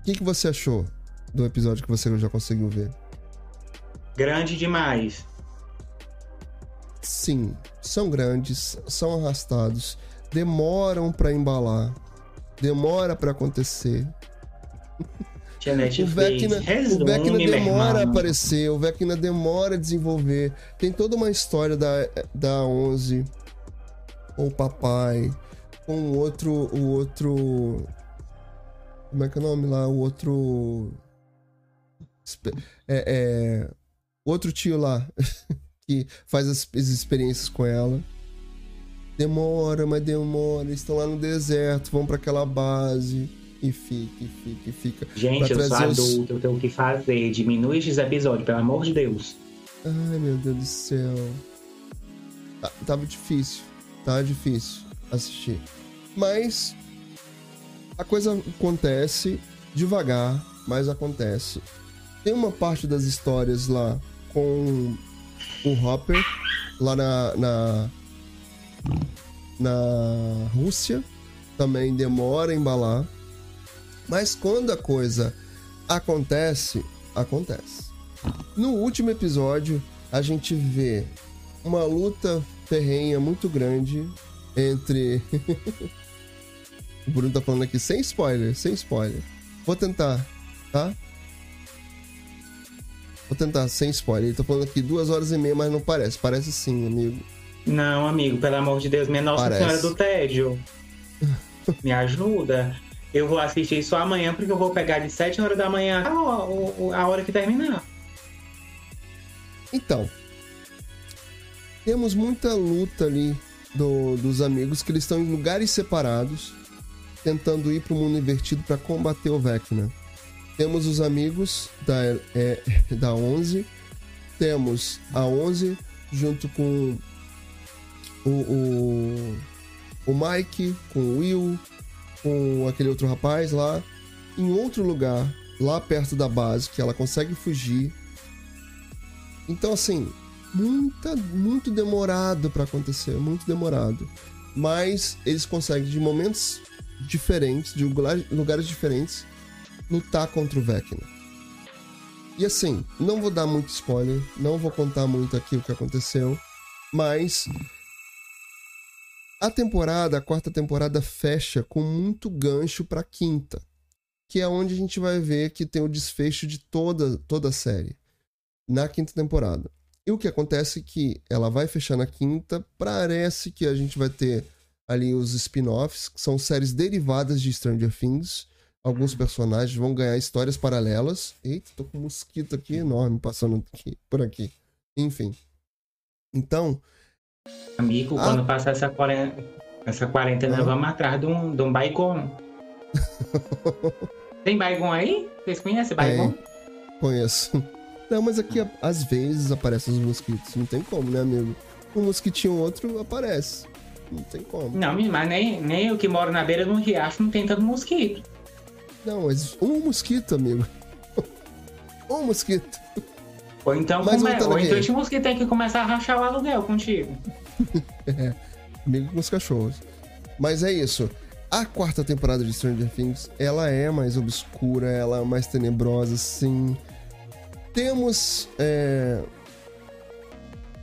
o que, que você achou do episódio que você já conseguiu ver? Grande demais. Sim, são grandes, são arrastados, demoram pra embalar, demora pra acontecer. O Vecna, o Vecna demora a aparecer, o Vecna demora a desenvolver. Tem toda uma história da, da 11 com o papai, com o outro, o outro... Como é que é o nome lá? O outro... É, é, outro tio lá, que faz as, as experiências com ela. Demora, mas demora. Eles estão lá no deserto, vão pra aquela base e fica, e fica, e fica. Gente, eu sou trazer os- adulto, eu tenho o que fazer. Diminui esses episódios, pelo amor de Deus. Ai, meu Deus do céu. Tá- tava difícil. Tá difícil assistir. Mas a coisa acontece devagar, mas acontece. Tem uma parte das histórias lá com o Hopper, lá na, na, na Rússia. Também demora a embalar. Mas quando a coisa acontece, acontece. No último episódio, a gente vê uma luta ferrenha muito grande entre. o Bruno tá falando aqui sem spoiler, sem spoiler. Vou tentar, tá? Vou tentar, sem spoiler. Ele tá falando aqui duas horas e meia, mas não parece. Parece sim, amigo. Não, amigo, pelo amor de Deus, minha Nossa Parece. Senhora do Tédio. Me ajuda. Eu vou assistir só amanhã, porque eu vou pegar de 7 horas da manhã a hora que terminar. Então, temos muita luta ali do- dos amigos que eles estão em lugares separados, tentando ir para o mundo invertido para combater o Vecna. Temos os amigos da, é, da 11, temos a 11 junto com o, o, o Mike, com o Will, com aquele outro rapaz lá, em outro lugar, lá perto da base, que ela consegue fugir. Então, assim, muita, muito demorado pra acontecer, muito demorado. Mas eles conseguem, de momentos diferentes, de lugar- lugares diferentes, lutar contra o Vecna. E assim, não vou dar muito spoiler, não vou contar muito aqui o que aconteceu, mas a temporada, a quarta temporada fecha com muito gancho pra quinta, que é onde a gente vai ver que tem o desfecho de toda, toda a série na quinta temporada. E o que acontece é que ela vai fechar na quinta, parece que a gente vai ter ali os spin-offs, que são séries derivadas de Stranger Things. Alguns personagens vão ganhar histórias paralelas. Eita, tô com um mosquito aqui enorme passando aqui, por aqui. Enfim. Então, Amigo, Ah. quando passar essa quarentena, essa quarentena Ah. vamos atrás de um, de um baigon. Tem baigon aí? Vocês conhecem baigon? conheço. Não, mas aqui a- às vezes aparecem os mosquitos. Não tem como, né, amigo? Um mosquitinho outro aparece. Não tem como. Não, mas nem, nem eu que moro na beira de um riacho não tem tanto mosquito. Não, mas um mosquito, amigo. um mosquito. Ou então, Mas come... ou então esse mosquito tem que começar a rachar o aluguel contigo. Amigo com os cachorros. Mas é isso. A quarta temporada de Stranger Things, ela é mais obscura, ela é mais tenebrosa, sim. Temos. é,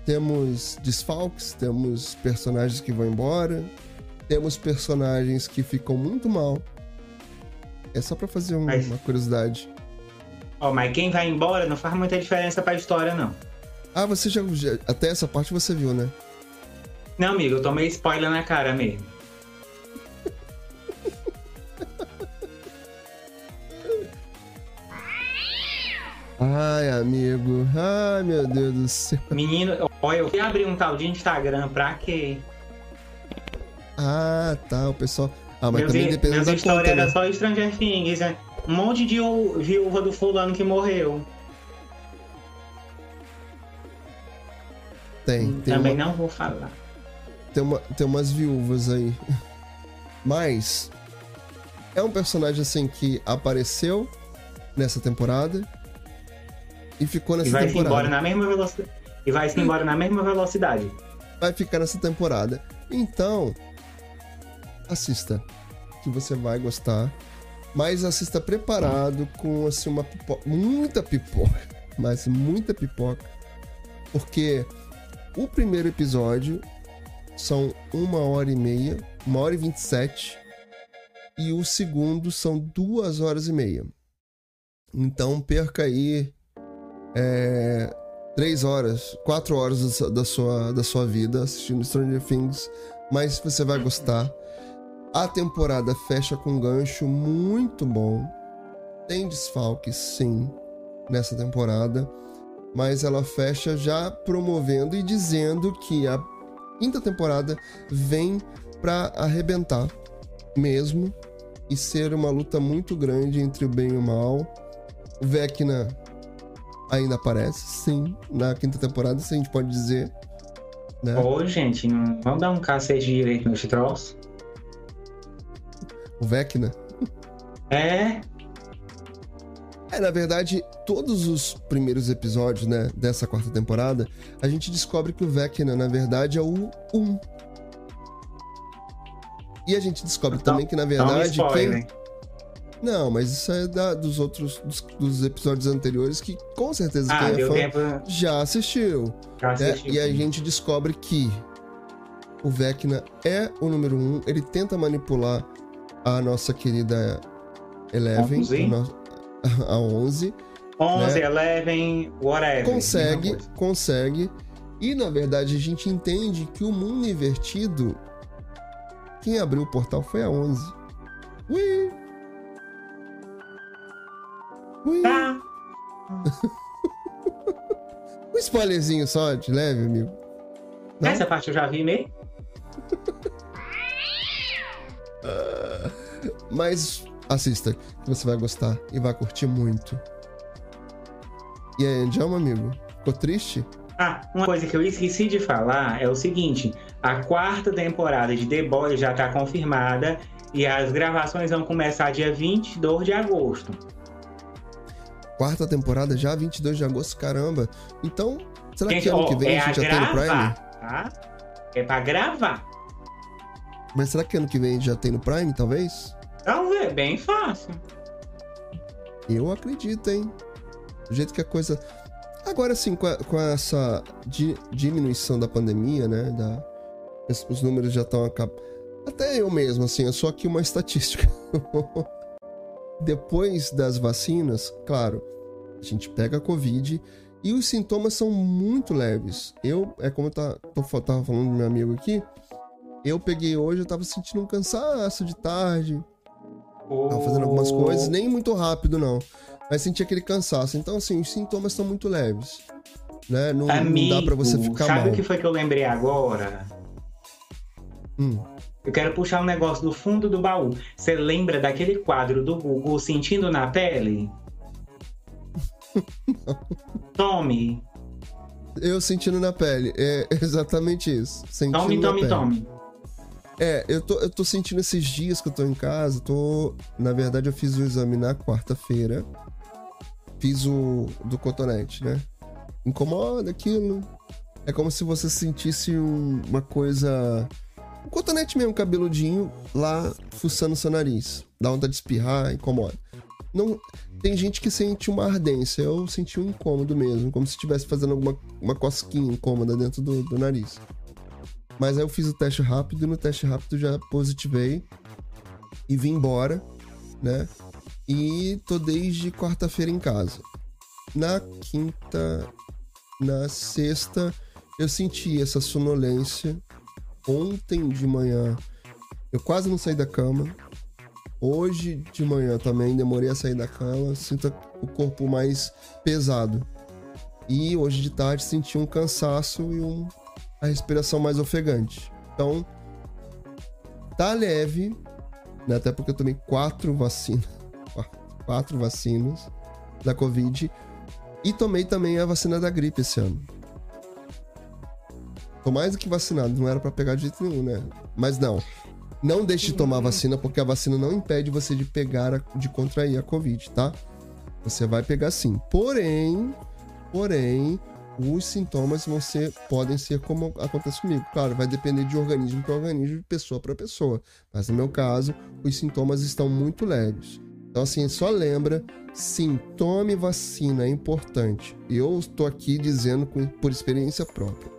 Temos desfalques, temos personagens que vão embora, temos personagens que ficam muito mal. É só pra fazer um- Mas- uma curiosidade. Ó, mas quem vai embora não faz muita diferença pra história, não. Ah, você já. já- Até essa parte você viu, né? Não, amigo, eu tomei spoiler na cara mesmo. Ai, amigo. Ai, meu Deus do céu. Menino, olha, eu fui abrir um tal de Instagram pra quê? Ah, tá, o pessoal. Ah, mas Meus, também depende meus da história conta, era né? só Stranger Things, né? Um monte de viú- viúva do fulano que morreu. Tem, tem, Também uma- não vou falar. tem, uma, tem umas viúvas aí. Mas é um personagem assim que apareceu nessa temporada e ficou E nessa vai se temporada. embora na mesma velocidade. E vai se embora na mesma velocidade. Vai ficar nessa temporada. Então, assista, que você vai gostar. Mas assista preparado com assim uma pipoca, muita pipoca, mas muita pipoca, porque o primeiro episódio são uma hora e meia, uma hora e vinte e sete, e o segundo são duas horas e meia. Então perca aí é, três horas, quatro horas da sua- da sua, da sua vida assistindo Stranger Things, mas você vai gostar. A temporada fecha com um gancho muito bom. Tem desfalques, sim, nessa temporada, mas ela fecha já promovendo e dizendo que a quinta temporada vem pra arrebentar mesmo e ser uma luta muito grande entre o bem e o mal. O Vecna ainda aparece, sim, na quinta temporada, se a gente pode dizer. Né? Ô, gente, vamos dar um cacete direito nesse troço? O Vecna. É, É, na verdade, todos os primeiros episódios, né, dessa quarta temporada, a gente descobre que o Vecna, na verdade, é o 1. E a gente descobre Então, também que, na um verdade, spoiler. quem... Não, mas isso é da- dos outros, dos, dos episódios anteriores que, com certeza, Ah, quem é fã tempo já assistiu. pra né? assistir. E a gente descobre que o Vecna é o número um, ele tenta manipular a nossa querida Eleven, a, no- a 11, 11, né? Eleven, whatever. consegue, consegue, e na verdade a gente entende que o mundo invertido, quem abriu o portal foi a 11. Ui! Ui! Tá. Um spoilerzinho só, de leve, amigo. Não? Essa parte eu já vi mesmo. Mas assista, que você vai gostar e vai curtir muito. E aí, Andiamo, amigo? Ficou triste? Ah, uma coisa que eu esqueci de falar é o seguinte: a quarta temporada de The Boys já tá confirmada e as gravações vão começar dia 22 de agosto. Quarta temporada já, 22 de agosto, caramba. Então, será que Gente, ano ó, que vem é a gente já tem no Prime? tá? É pra gravar. Mas será que ano que vem já tem no Prime, talvez? Ver, bem fácil. Eu acredito, hein? Do jeito que a coisa. Agora sim, com, com essa di- diminuição da pandemia, né? Da... Os números já estão acabando. Até eu mesmo, assim, eu sou aqui uma estatística. Depois das vacinas, claro, a gente pega a Covid E os sintomas são muito leves. Eu, é como eu tá, tô, tava falando do meu amigo aqui, eu peguei hoje, eu tava sentindo um cansaço de tarde. Tava fazendo algumas coisas, nem muito rápido, não. Mas senti aquele cansaço. Então, assim, os sintomas são muito leves. Né? Não, Amigo, não dá pra você ficar sabe mal. o que foi que eu lembrei agora? Hum. Eu quero puxar um negócio do fundo do baú. Você lembra daquele quadro do Google Sentindo na Pele? Tome, Eu sentindo na pele. É exatamente isso. Sentindo tome, na tome, pele. tome. É, eu tô, eu tô sentindo esses dias que eu tô em casa, tô... Na verdade, eu fiz o exame na quarta-feira. Fiz o do cotonete, né? Incomoda aquilo. É como se você sentisse um- uma coisa... Um cotonete mesmo, cabeludinho, lá fuçando seu nariz. Dá vontade de espirrar, incomoda. Não... Tem gente que sente uma ardência. Eu senti um incômodo mesmo, como se estivesse fazendo alguma uma cosquinha incômoda dentro do, do nariz. Mas aí eu fiz o teste rápido e no teste rápido já positivei e vim embora, né? E tô desde quarta-feira em casa. Na quinta, na sexta, eu senti essa sonolência. Ontem de manhã, eu quase não saí da cama. Hoje de manhã também demorei a sair da cama, sinto o corpo mais pesado. E hoje de tarde senti um cansaço e um, a respiração mais ofegante. Então, tá leve, né? Até porque eu tomei quatro vacinas. Quatro, quatro vacinas da Covid. E tomei também a vacina da gripe esse ano. Tô mais do que vacinado, não era pra pegar de jeito nenhum, né? Mas não. Não deixe de tomar a vacina, porque a vacina não impede você de pegar, a- de contrair a Covid, tá? Você vai pegar sim. Porém, porém, os sintomas vão ser, podem ser como acontece comigo. Claro, vai depender de organismo para organismo, de pessoa para pessoa. Mas no meu caso, os sintomas estão muito leves. Então, assim, só lembra, sim, tome vacina, é importante. Eu estou aqui dizendo com- por experiência própria.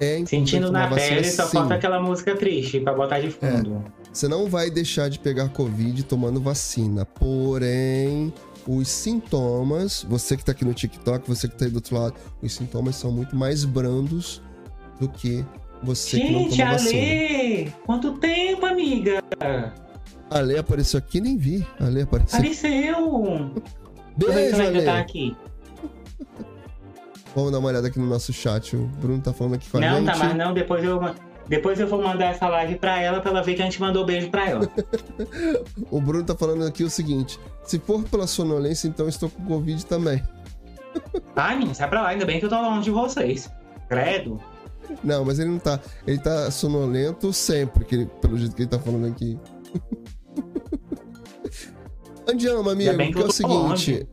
É Sentindo na vacina, pele, só sim. falta aquela música triste pra botar de fundo. Você não vai deixar de pegar Covid tomando vacina. Porém, os sintomas, você que tá aqui no TikTok, você que tá aí do outro lado, os sintomas são muito mais brandos do que você que não Gente, toma vacina. Ale! Quanto tempo, amiga? A Lê apareceu aqui, nem vi. A Lê apareceu. Apareceu! Beijo, ainda tá Ale. aqui. Vamos dar uma olhada aqui no nosso chat. O Bruno tá falando aqui com a Não, gente. tá, mas não, depois eu, depois eu vou mandar essa live pra ela pra ela ver que a gente mandou beijo pra ela. O Bruno tá falando aqui o seguinte: se for pela sonolência, então estou com Covid também. Ai, menina, sai pra lá, ainda bem que eu tô longe de vocês. Credo. Não, mas ele não tá. Ele tá sonolento sempre, ele- pelo jeito que ele tá falando aqui. Andiama, amigo, que que é o seguinte. longe.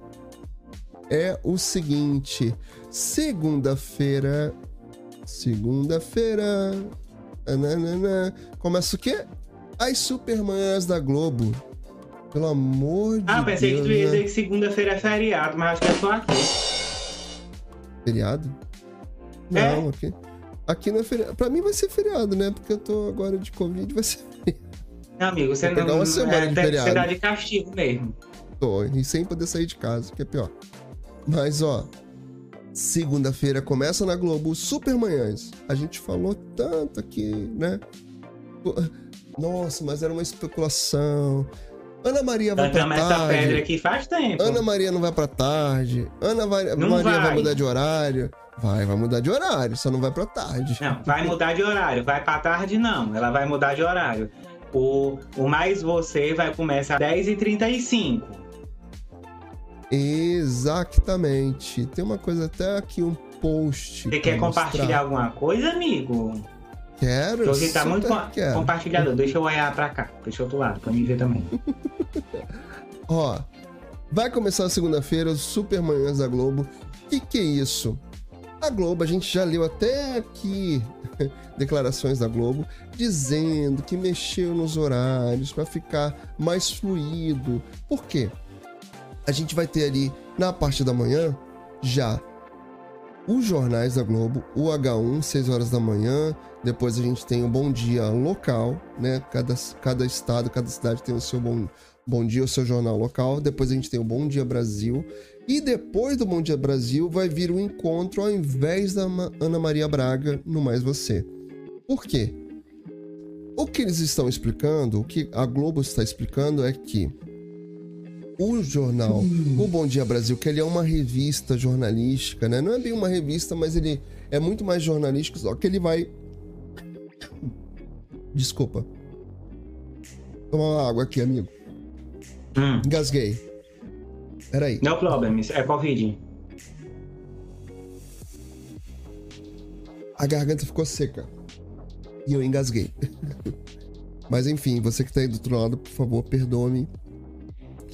É o seguinte. Segunda-feira. Segunda-feira. Nananana, Começa o quê? As Supermanhãs da Globo. Pelo amor de Ah, pensei Deus. que tu ia né? dizer que segunda-feira é feriado, mas acho que é só aqui. Feriado? É. Não, aqui. Aqui não é feriado. Pra mim vai ser feriado, né? Porque eu tô agora de Covid, vai ser Não, amigo, você não. uma semana é, de feriado. de castigo mesmo. Tô, e sem poder sair de casa, que é pior. Mas, ó, segunda-feira começa na Globo Supermanhãs. A gente falou tanto aqui, né? Nossa, mas era uma especulação. Ana Maria vai pra Cantamos essa pedra tarde. aqui faz tempo. Ana Maria não vai pra tarde. Ana vai- Maria vai. vai. mudar de horário. Vai, vai mudar de horário, só não vai pra tarde. Não, vai mudar de horário. Vai pra tarde, não. Ela vai mudar de horário. O, o Mais Você vai começar às 10h35. Exatamente. Tem uma coisa até aqui, um post. Você quer mostrar. compartilhar alguma coisa, amigo? Quero. Porque hoje tá super muito co- quero. compartilhador. Deixa eu olhar pra cá. Deixa eu outro lado, pra me ver também. Ó, vai começar a segunda-feira, os Supermanhãs da Globo. Que que é isso? A Globo, a gente já leu até aqui declarações da Globo dizendo que mexeu nos horários para ficar mais fluido. Por quê? A gente vai ter ali na parte da manhã já os jornais da Globo, o H1, 6 horas da manhã. Depois a gente tem o Bom Dia local, né? Cada, cada estado, cada cidade tem o seu bom, bom Dia, o seu jornal local. Depois a gente tem o Bom Dia Brasil. E depois do Bom Dia Brasil vai vir o encontro ao invés da Ana Maria Braga no Mais Você. Por quê? O que eles estão explicando, o que a Globo está explicando é que o jornal, o Bom Dia Brasil, que ele é uma revista jornalística, né? Não é bem uma revista, mas ele é muito mais jornalístico, só que ele vai. Desculpa. Tomar uma água aqui, amigo. Hum, Engasguei. Peraí. no problem, é Covid. A garganta ficou seca. E eu engasguei. Mas enfim, você que tá aí do outro lado, por favor, perdoe-me.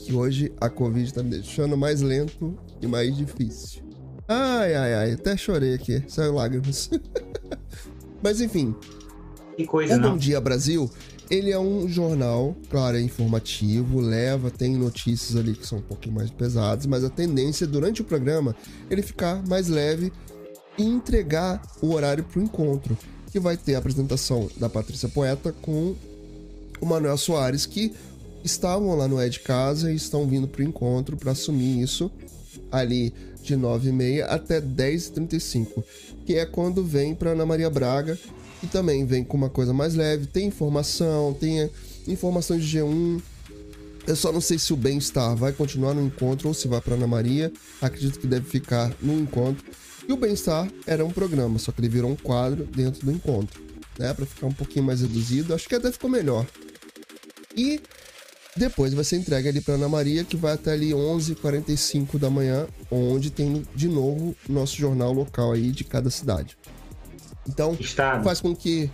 Que hoje a Covid tá me deixando mais lento e mais difícil. Ai, ai, ai, até chorei aqui, saiu lágrimas. Mas enfim, Que coisa, o Bom não? Dia Brasil, ele é um jornal, claro, é informativo, leva, tem notícias ali que são um pouquinho mais pesadas, mas a tendência é, durante o programa ele ficar mais leve e entregar o horário para o encontro, que vai ter a apresentação da Patrícia Poeta com o Manuel Soares, que estavam lá no de Casa e estão vindo para o encontro para assumir isso ali de 9h30 até 10h35, que é quando vem para Ana Maria Braga e também vem com uma coisa mais leve, tem informação, tem eh, informações de G1. Eu só não sei se o bem-estar vai continuar no encontro ou se vai para Ana Maria. Acredito que deve ficar no encontro. E o bem-estar era um programa, só que ele virou um quadro dentro do encontro, né, para ficar um pouquinho mais reduzido. Acho que até ficou melhor. E depois vai ser entregue ali para Ana Maria, que vai até ali 11h45 da manhã, onde tem de novo nosso jornal local aí de cada cidade. Então, Estado. faz com que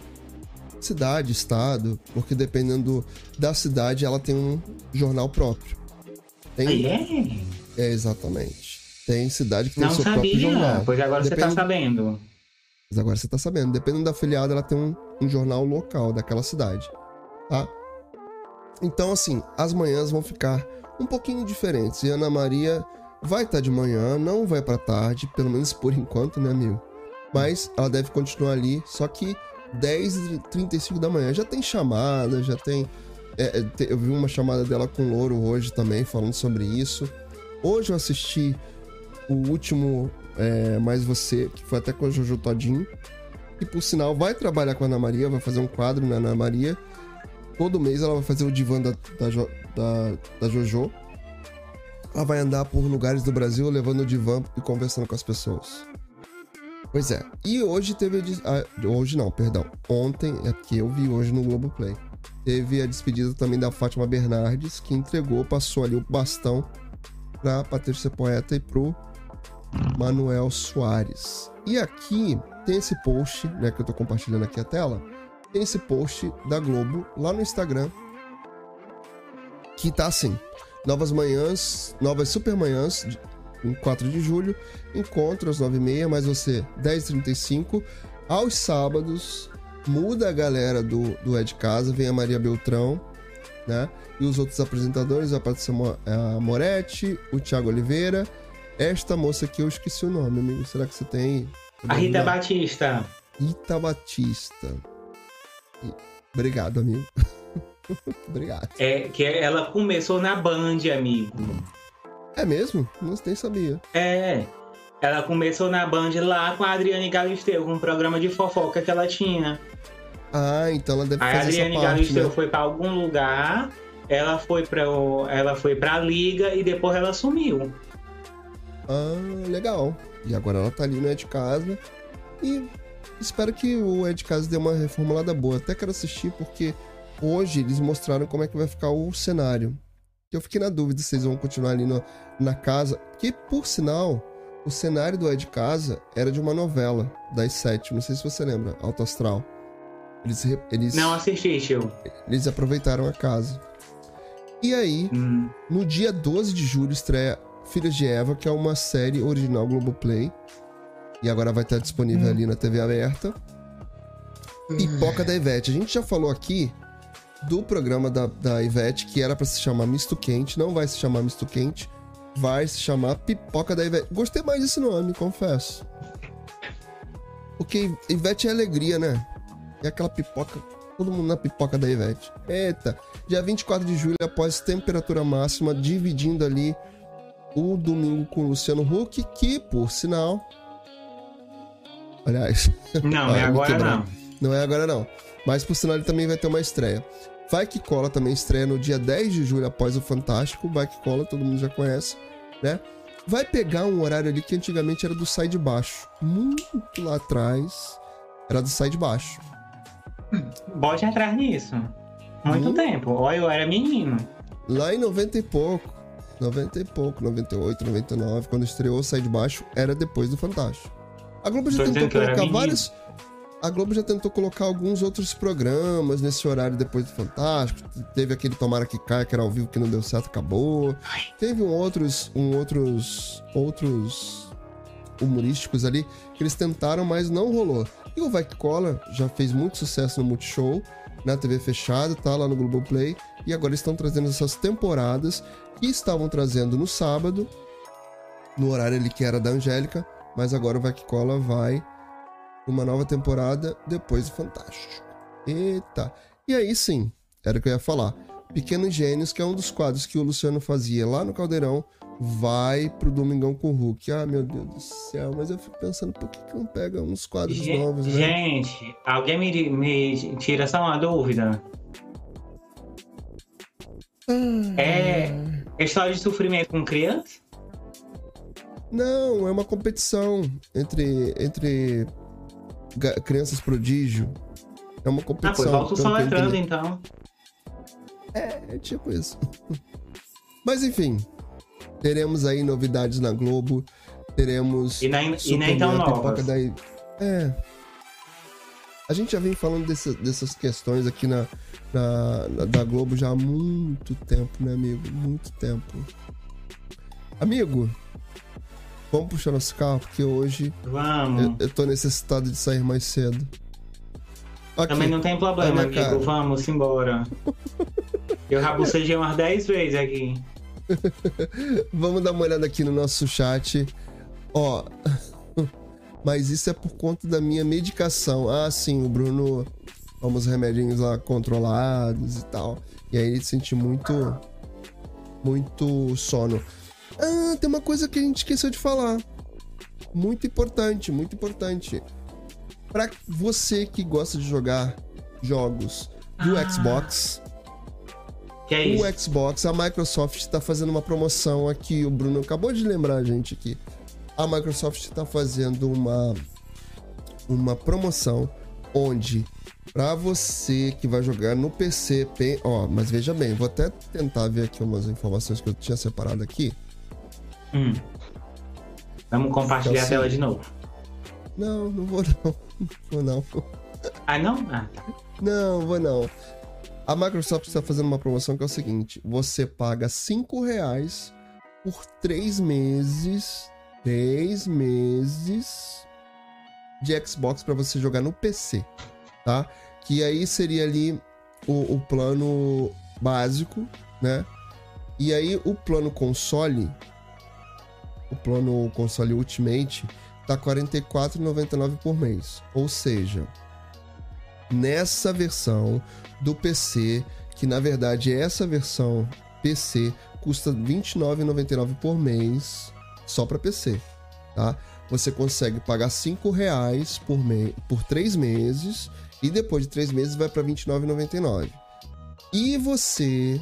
cidade, estado, porque dependendo da cidade, ela tem um jornal próprio. Tem, Aí é? é, exatamente. Tem cidade que tem Não seu próprio sabia, jornal. pois agora você tá sabendo. Mas agora você tá sabendo. Dependendo da afiliada, ela tem um, um jornal local daquela cidade. Tá? Então, assim, as manhãs vão ficar um pouquinho diferentes. E Ana Maria vai estar de manhã, não vai pra tarde, pelo menos por enquanto, né, amigo? Mas ela deve continuar ali, só que 10h35 da manhã. Já tem chamada, já tem. é, é, eu vi uma chamada dela com Louro hoje também, falando sobre isso. Hoje eu assisti o último é, Mais Você, que foi até com a Jojo Todinho. E por sinal, vai trabalhar com a Ana Maria, vai fazer um quadro na Ana Maria. Todo mês ela vai fazer o divã da, da, Jo- da, da Jojo. Ela vai andar por lugares do Brasil levando o divã e conversando com as pessoas. Pois é. E hoje teve a. hoje não, perdão. Ontem, é porque eu vi hoje no Globoplay. Teve a despedida também da Fátima Bernardes, que entregou, passou ali o bastão pra Patrícia Poeta e pro Manuel Soares. E aqui tem esse post, né, que eu tô compartilhando aqui a tela. Tem esse post da Globo lá no Instagram. Que tá assim: Novas manhãs, novas super manhãs, em 4 de julho. Encontro às 9h30, mas você 10h35. Aos sábados, muda a galera do, do É de Casa, vem a Maria Beltrão, né? E os outros apresentadores, a Patrícia Moretti, o Thiago Oliveira. Esta moça aqui eu esqueci o nome, amigo. Será que você tem? A Rita Batista. Rita Batista. Obrigado, amigo. Obrigado. É, que ela começou na Band, amigo. É mesmo? Não nem sabia. É. Ela começou na Band lá com a Adriane Galisteu, com um programa de fofoca que ela tinha. Ah, então ela deve A fazer essa Adriane parte, Galisteu né? foi pra algum lugar, ela foi para ela foi pra liga e depois ela sumiu. Ah, legal. E agora ela tá ali no É de Casa. E espero que o de Casa dê uma reformulada boa. Até quero assistir porque hoje eles mostraram como é que vai ficar o cenário. Eu fiquei na dúvida se eles vão continuar ali no- na casa. Que, por sinal, o cenário do de Casa era de uma novela das sete. Não sei se você lembra, Alto Astral. Eles, eles, Não assisti, tio. eles aproveitaram a casa. E aí, Hum. no dia 12 de julho estreia Filhas de Eva, que é uma série original Globoplay. E agora vai estar disponível ali na TV aberta. Pipoca da Ivete. A gente já falou aqui do programa da, da Ivete, que era pra se chamar Misto Quente. Não vai se chamar Misto Quente. Vai se chamar Pipoca da Ivete. Gostei mais desse nome, confesso. Porque Ivete é alegria, né? É aquela pipoca. Todo mundo na pipoca da Ivete. Eita. Dia 24 de julho, após temperatura máxima, dividindo ali o domingo com o Luciano Huck, que, por sinal. Aliás. Não, é me agora não. Não é agora não. Mas por sinal ele também vai ter uma estreia. Vai que cola também estreia no dia 10 de julho após o Fantástico. Vai que cola, todo mundo já conhece, né? Vai pegar um horário ali que antigamente era do Sai de Baixo. Muito lá atrás era do Sai de Baixo. Bote atrás nisso. Muito Hum. tempo. Olha, eu era menino. Lá em 90 e pouco. 90 e pouco, 98, 99, quando estreou o Sai de Baixo, era depois do Fantástico. A Globo já Tô tentou colocar vários. A Globo já tentou colocar alguns outros programas nesse horário depois do Fantástico. Teve aquele Tomara que Caia, que era ao vivo, que não deu certo, acabou. Teve um outros, um outros, outros humorísticos ali que eles tentaram, mas não rolou. E o Vai Que Cola já fez muito sucesso no Multishow, na TV fechada, tá lá no Globoplay. E agora estão trazendo essas temporadas que estavam trazendo no sábado, no horário ali que era da Angélica, mas agora o Vai Que Cola vai uma nova temporada depois do Fantástico. Eita! E aí sim, era o que eu ia falar. Pequenos Gênios, que é um dos quadros que o Luciano fazia lá no Caldeirão, vai pro Domingão com o Hulk. Ah, meu Deus do céu, mas eu fico pensando, por que, que não pega uns quadros novos, né? Gente, alguém me, me tira só uma dúvida. É história de sofrimento com criança? Não, é uma competição entre, entre crianças prodígio. É uma Ah, competição. pois volta o entrando, entendi. então. É, é tipo isso. Mas enfim, teremos aí novidades na Globo. Teremos. E nem, e nem tão novas. É. A gente já vem falando desse- dessas questões aqui na, na, na- da Globo já há muito tempo, né, amigo? Muito tempo. Amigo, vamos puxar nosso carro, porque hoje Vamos. eu, eu tô necessitado de sair mais cedo. Ok, Também não tem problema, amigo. cara. Vamos embora. Eu rabucejei umas 10 vezes aqui. Vamos dar uma olhada aqui no nosso chat. Ó. Mas isso é por conta da minha medicação. Ah, sim, o Bruno toma os remedinhos lá controlados e tal. E aí ele sente muito. Muito sono. Ah, tem uma coisa que a gente esqueceu de falar. Muito importante, muito importante. Pra você que gosta de jogar jogos do Ah. Xbox, Que é o Xbox, a Microsoft está fazendo uma promoção aqui. O Bruno acabou de lembrar a gente aqui. A Microsoft está fazendo uma, uma promoção onde para você que vai jogar no PC, ó, mas veja bem, vou até tentar ver aqui umas informações que eu tinha separado aqui. Hum. Vamos compartilhar Então, a tela de novo. Não, não vou não. Não vou não. Ah, não? Ah, tá. Não, vou não. A Microsoft está fazendo uma promoção que é o seguinte: você paga 5 reais por 3 meses. 3 meses de Xbox para você jogar no PC, tá? Que aí seria ali o, o plano básico, né? E aí o plano console, o plano console Ultimate, tá R$ 44,99 por mês. Ou seja, nessa versão do PC, que na verdade essa versão PC custa R$ 29,99 por mês só para PC, tá? Você consegue pagar 5 reais por, me por 3 meses e depois de 3 meses vai para R$ 29,99. E você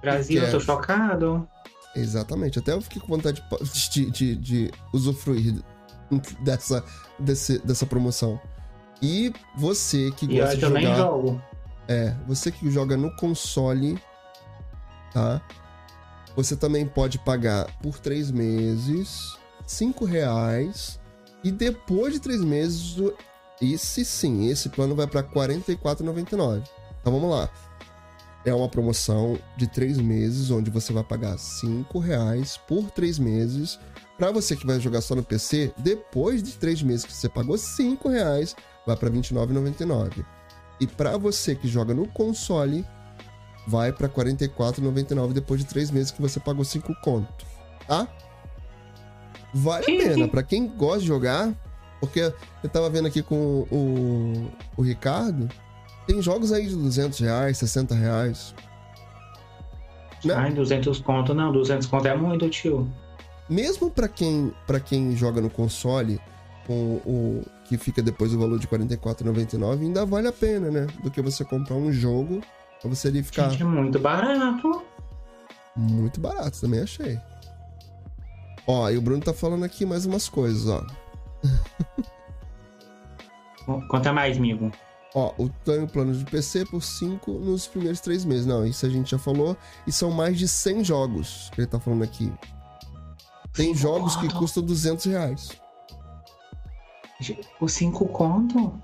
Brasil, eu tô chocado. Exatamente. Até eu fiquei com vontade de, de, de- usufruir dessa, desse, dessa promoção. E você que E gosta de nem jogar. jogo. É, você que joga no console, tá? Você também pode pagar por três meses, cinco reais. E depois de três meses, esse sim, esse plano vai para R$ 44,99. Então vamos lá. É uma promoção de três meses, onde você vai pagar cinco reais por três meses. Para você que vai jogar só no PC, depois de três meses que você pagou cinco reais, vai para R$ 29,99. E para você que joga no console, vai para R$ 44,99 depois de três meses que você pagou 5 conto, tá? Vale a pena, para quem gosta de jogar, porque eu tava vendo aqui com o, o Ricardo, tem jogos aí de 200 reais, 60 reais. Né? Ai, 200 conto não, 200 conto é muito, tio. Mesmo pra quem, pra quem joga no console, com o que fica depois do valor de R$ 44,99, ainda vale a pena, né? Do que você comprar um jogo pra você ali ficar Gente, é muito barato. muito barato, também achei. Ó, e o Bruno tá falando aqui mais umas coisas, ó. Conta mais, amigo. Ó, o tenho plano de PC por 5 nos primeiros 3 meses. Não, isso a gente já falou. E são mais de 100 jogos que ele tá falando aqui. Tem jogos que conto? custam 200 reais. Os 5 conto?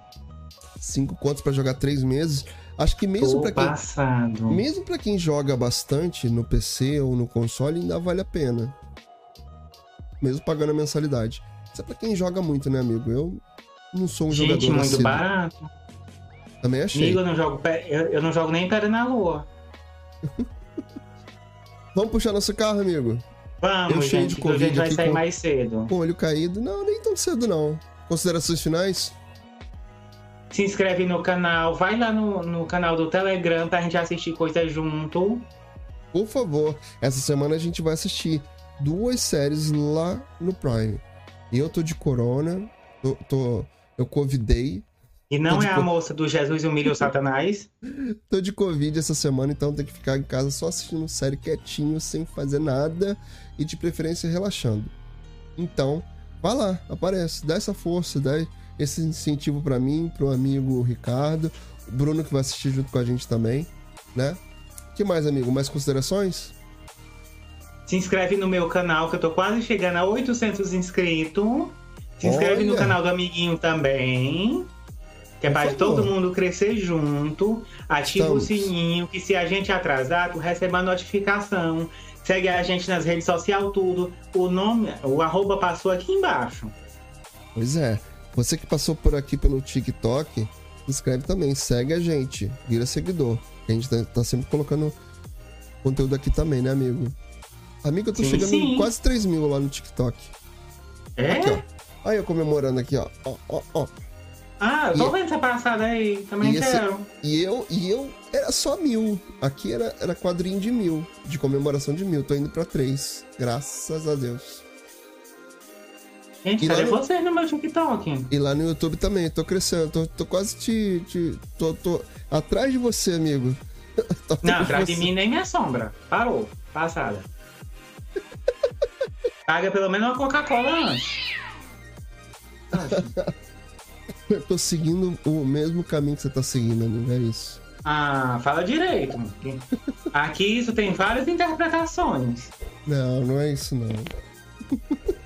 5 contos pra jogar 3 meses. Acho que mesmo pra quem passado. Mesmo pra quem joga bastante no PC ou no console, ainda vale a pena. Mesmo pagando a mensalidade. Isso é pra quem joga muito, né, amigo? Eu não sou um Gente, jogador muito assíduo. barato. Também achei. Amigo, eu não jogo, pé- eu, eu não jogo nem pé na lua. Vamos puxar nosso carro, amigo? Eu Vamos, cheio gente, de Covid vai sair com- mais cedo. Com o olho caído. Não, nem tão cedo, não. Considerações finais? Se inscreve no canal, vai lá no, no canal do Telegram pra gente assistir coisa junto. Por favor. Essa semana a gente vai assistir duas séries lá no Prime. Eu tô de corona. Tô, tô- eu covidei. E não é a co- moça do Jesus humilha o Satanás. Tô de Covid essa semana, então tem que ficar em casa só assistindo série quietinho, sem fazer nada e de preferência relaxando. Então, vá lá, aparece, dá essa força, dá esse incentivo pra mim, pro amigo Ricardo, o Bruno que vai assistir junto com a gente também, né? que mais, amigo? Mais considerações? Se inscreve no meu canal, que eu tô quase chegando a 800 inscritos. Se inscreve no Olha. canal do amiguinho também. Que é pra todo mundo crescer junto. Ativa Estamos. o sininho, que se a gente atrasar, tu recebe a notificação. Segue a gente nas redes sociais, tudo. O nome, o arroba passou aqui embaixo. Pois é. Você que passou por aqui pelo TikTok, se inscreve também, segue a gente, vira seguidor. A gente tá, tá sempre colocando conteúdo aqui também, né, amigo? Amigo, eu tô Sim, chegando em sim. quase 3 mil lá no TikTok. É? Aqui, ó. Aí eu comemorando aqui, ó. Ó, ó, ó. Ah, E- vendo essa passada aí. Também e esse- quero. E eu, e eu era só mil. Aqui era, era quadrinho de mil, de comemoração de mil. Tô indo pra três. Graças a Deus. Gente, E cadê no- você no meu TikTok? E lá no YouTube também, tô crescendo. Tô, tô quase te. te tô, tô atrás de você, amigo. Não, atrás de você. mim nem minha sombra. Parou. Passada. Paga pelo menos uma Coca-Cola antes. Eu tô seguindo o mesmo caminho que você tá seguindo, amigo. É isso. Ah, fala direito. Aqui isso tem várias interpretações. Não, não é isso, não.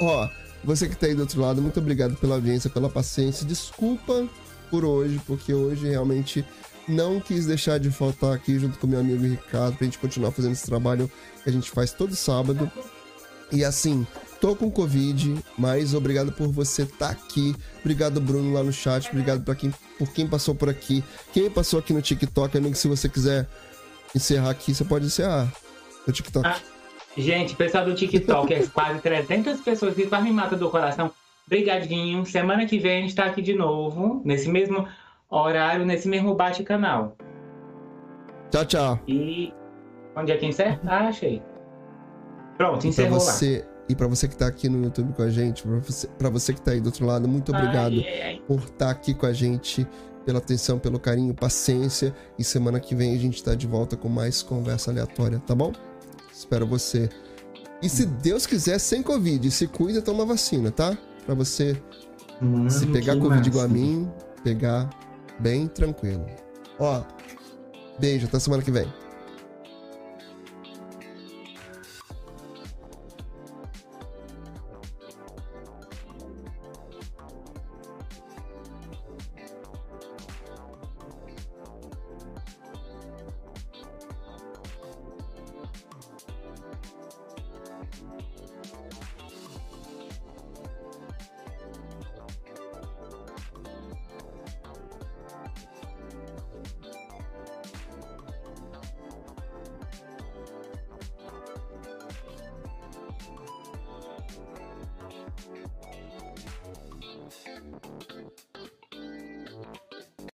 Ó, você que tá aí do outro lado, muito obrigado pela audiência, pela paciência. Desculpa por hoje, porque hoje realmente não quis deixar de faltar aqui junto com meu amigo Ricardo pra gente continuar fazendo esse trabalho que a gente faz todo sábado. E assim, tô com Covid, mas obrigado por você estar aqui. Obrigado, Bruno, lá no chat. Obrigado pra quem, por quem passou por aqui. Quem passou aqui no TikTok, amigo, se você quiser encerrar aqui, você pode encerrar. No TikTok. Ah. Gente, pessoal do TikTok, é quase 300 pessoas que quase me matam do coração. Brigadinho. Semana que vem a gente tá aqui de novo, nesse mesmo horário, nesse mesmo bate-canal. Tchau, tchau. E onde é que encerra? Ah, achei. Pronto, E pra encerrou lá. E pra você que tá aqui no YouTube com a gente, pra você, pra você que tá aí do outro lado, muito obrigado Ai, ai, por estar aqui com a gente, pela atenção, pelo carinho, paciência. E semana que vem a gente tá de volta com mais conversa aleatória, tá bom? Espero você. E se Deus quiser, sem Covid, se cuida, toma vacina, tá? Pra você, Hum, se pegar Covid massa. igual a mim, pegar bem tranquilo. Ó, beijo, até semana que vem.